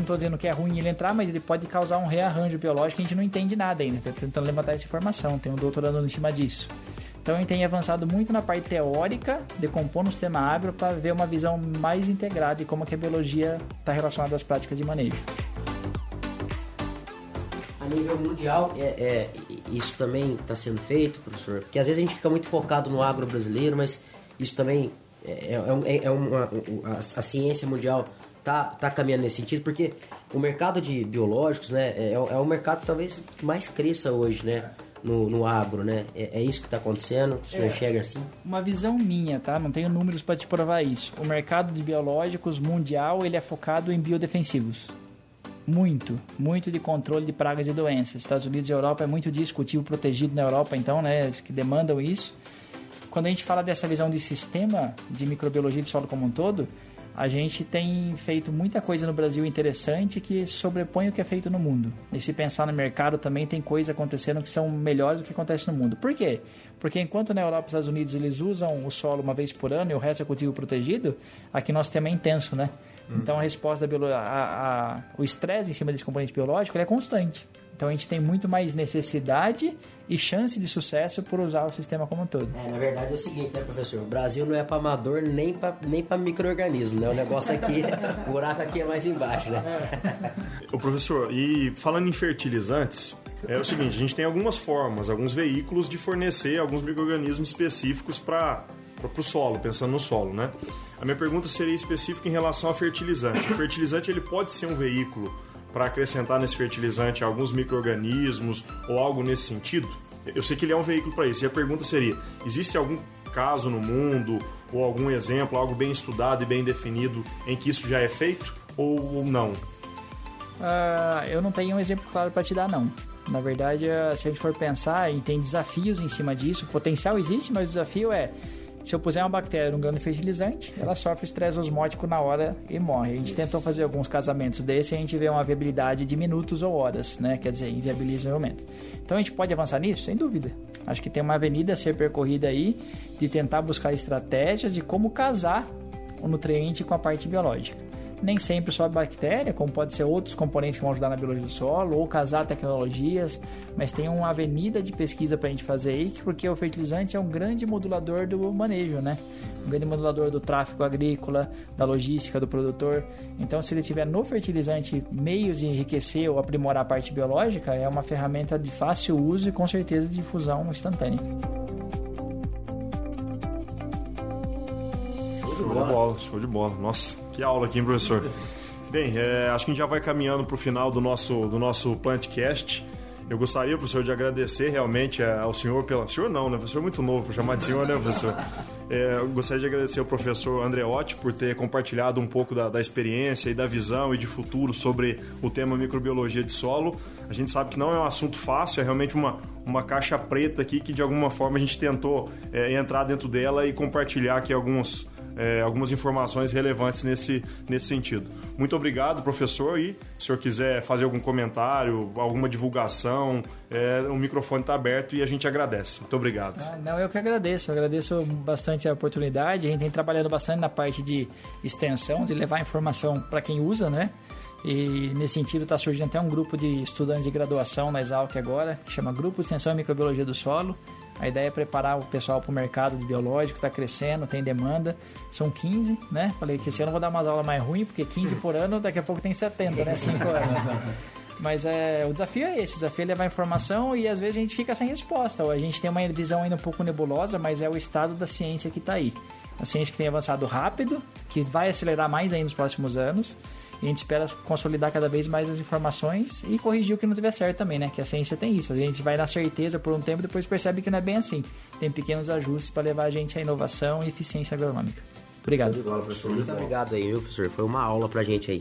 Não estou dizendo que é ruim ele entrar, mas ele pode causar um rearranjo biológico a gente não entende nada ainda. Está tentando levantar essa informação. Tem um doutorando em cima disso. Então gente tem avançado muito na parte teórica, decompondo o sistema agro para ver uma visão mais integrada de como que a biologia está relacionada às práticas de manejo. A nível mundial, é, é isso também está sendo feito, professor? Porque às vezes a gente fica muito focado no agro brasileiro, mas isso também é, é, é, é uma, a, a ciência mundial tá, tá caminhando nesse sentido, porque o mercado de biológicos, né, é, é o mercado que talvez mais cresça hoje, né? no, no agro, né? É, é isso que está acontecendo? Senhor é, enxerga assim? Uma visão minha, tá? Não tenho números para te provar isso. O mercado de biológicos mundial ele é focado em biodefensivos. Muito, muito de controle de pragas e doenças. Estados Unidos e Europa é muito disso, cultivo protegido na Europa, então, né? Que demandam isso. Quando a gente fala dessa visão de sistema de microbiologia de solo como um todo, a gente tem feito muita coisa no Brasil interessante que sobrepõe o que é feito no mundo. E se pensar no mercado também tem coisas acontecendo que são melhores do que acontece no mundo. Por quê? Porque enquanto na Europa e Estados Unidos eles usam o solo uma vez por ano e o resto é cultivo protegido, aqui nós temos é intenso, né? Uhum. Então a resposta da biologia, a, a, o estresse em cima desse componente biológico é constante. Então a gente tem muito mais necessidade e chance de sucesso por usar o sistema como um todo. É, na verdade é o seguinte, né, professor? O Brasil não é para amador nem para nem para microorganismo, né? O negócio aqui, o buraco aqui é mais embaixo, né? O professor, e falando em fertilizantes, é o seguinte, a gente tem algumas formas, alguns veículos de fornecer alguns microorganismos específicos para para o solo, pensando no solo, né? A minha pergunta seria específica em relação a fertilizantes. O fertilizante ele pode ser um veículo para acrescentar nesse fertilizante alguns micro-organismos ou algo nesse sentido? Eu sei que ele é um veículo para isso. E a pergunta seria: existe algum caso no mundo ou algum exemplo, algo bem estudado e bem definido em que isso já é feito ou não? Uh, eu não tenho um exemplo claro para te dar, não. Na verdade, ah, se a gente for pensar, tem desafios em cima disso, o potencial existe, mas o desafio é se eu puser uma bactéria num grande fertilizante, ela sofre estresse osmótico na hora e morre. A gente Isso. tentou fazer alguns casamentos desse e a gente vê uma viabilidade de minutos ou horas, né? Quer dizer, inviabiliza o desenvolvimento. Então a gente pode avançar nisso? Sem dúvida. Acho que tem uma avenida a ser percorrida aí de tentar buscar estratégias de como casar o nutriente com a parte biológica nem sempre só a bactéria, como pode ser outros componentes que vão ajudar na biologia do solo, ou casar tecnologias, mas tem uma avenida de pesquisa para a gente fazer aí, porque o fertilizante é um grande modulador do manejo, né? Um grande modulador do tráfego agrícola, da logística do produtor. Então, se ele tiver no fertilizante meios de enriquecer ou aprimorar a parte biológica, é uma ferramenta de fácil uso e com certeza de difusão instantânea. Show de bola, show de bola. Nossa, que aula aqui, hein, professor? Bem, é, acho que a gente já vai caminhando para o final do nosso, do nosso Plantcast. Eu gostaria, professor, de agradecer realmente é, ao senhor pela. Senhor não, né? Professor é muito novo para chamar de senhor, né, professor? É, eu gostaria de agradecer ao professor Andreotti por ter compartilhado um pouco da, da, experiência e da visão e de futuro sobre o tema microbiologia de solo. A gente sabe que não é um assunto fácil, é realmente uma, uma caixa preta aqui que de alguma forma a gente tentou é, entrar dentro dela e compartilhar aqui alguns é, algumas informações relevantes nesse, nesse sentido. Muito obrigado, professor, e se o senhor quiser fazer algum comentário, alguma divulgação, é, o microfone está aberto e a gente agradece. Muito obrigado. Ah, não, eu que agradeço. Eu agradeço bastante a oportunidade. A gente tem trabalhado bastante na parte de extensão, de levar informação para quem usa, né? E nesse sentido está surgindo até um grupo de estudantes de graduação na Exalc agora, que chama Grupo Extensão e Microbiologia do Solo. A ideia é preparar o pessoal para o mercado de biológico, está crescendo, tem demanda. São 15, né? Falei que esse ano eu vou dar umas aulas mais ruins, porque 15 por ano, daqui a pouco tem 70, né? 5 anos. Né? Mas é, o desafio é esse, o desafio é levar informação e às vezes a gente fica sem resposta. Ou a gente tem uma visão ainda um pouco nebulosa, mas é o estado da ciência que está aí. A ciência que tem avançado rápido, que vai acelerar mais ainda nos próximos anos e a gente espera consolidar cada vez mais as informações e corrigir o que não tiver certo também, né? Que a ciência tem isso. A gente vai na certeza por um tempo e depois percebe que não é bem assim. Tem pequenos ajustes para levar a gente à inovação e eficiência agronômica. Obrigado. Bola, professor. Muito obrigado aí, viu, professor? Foi uma aula pra gente aí.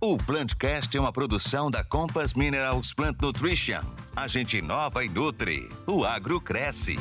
O Plantcast é uma produção da Compass Minerals Plant Nutrition. A gente inova e nutre. O agro cresce.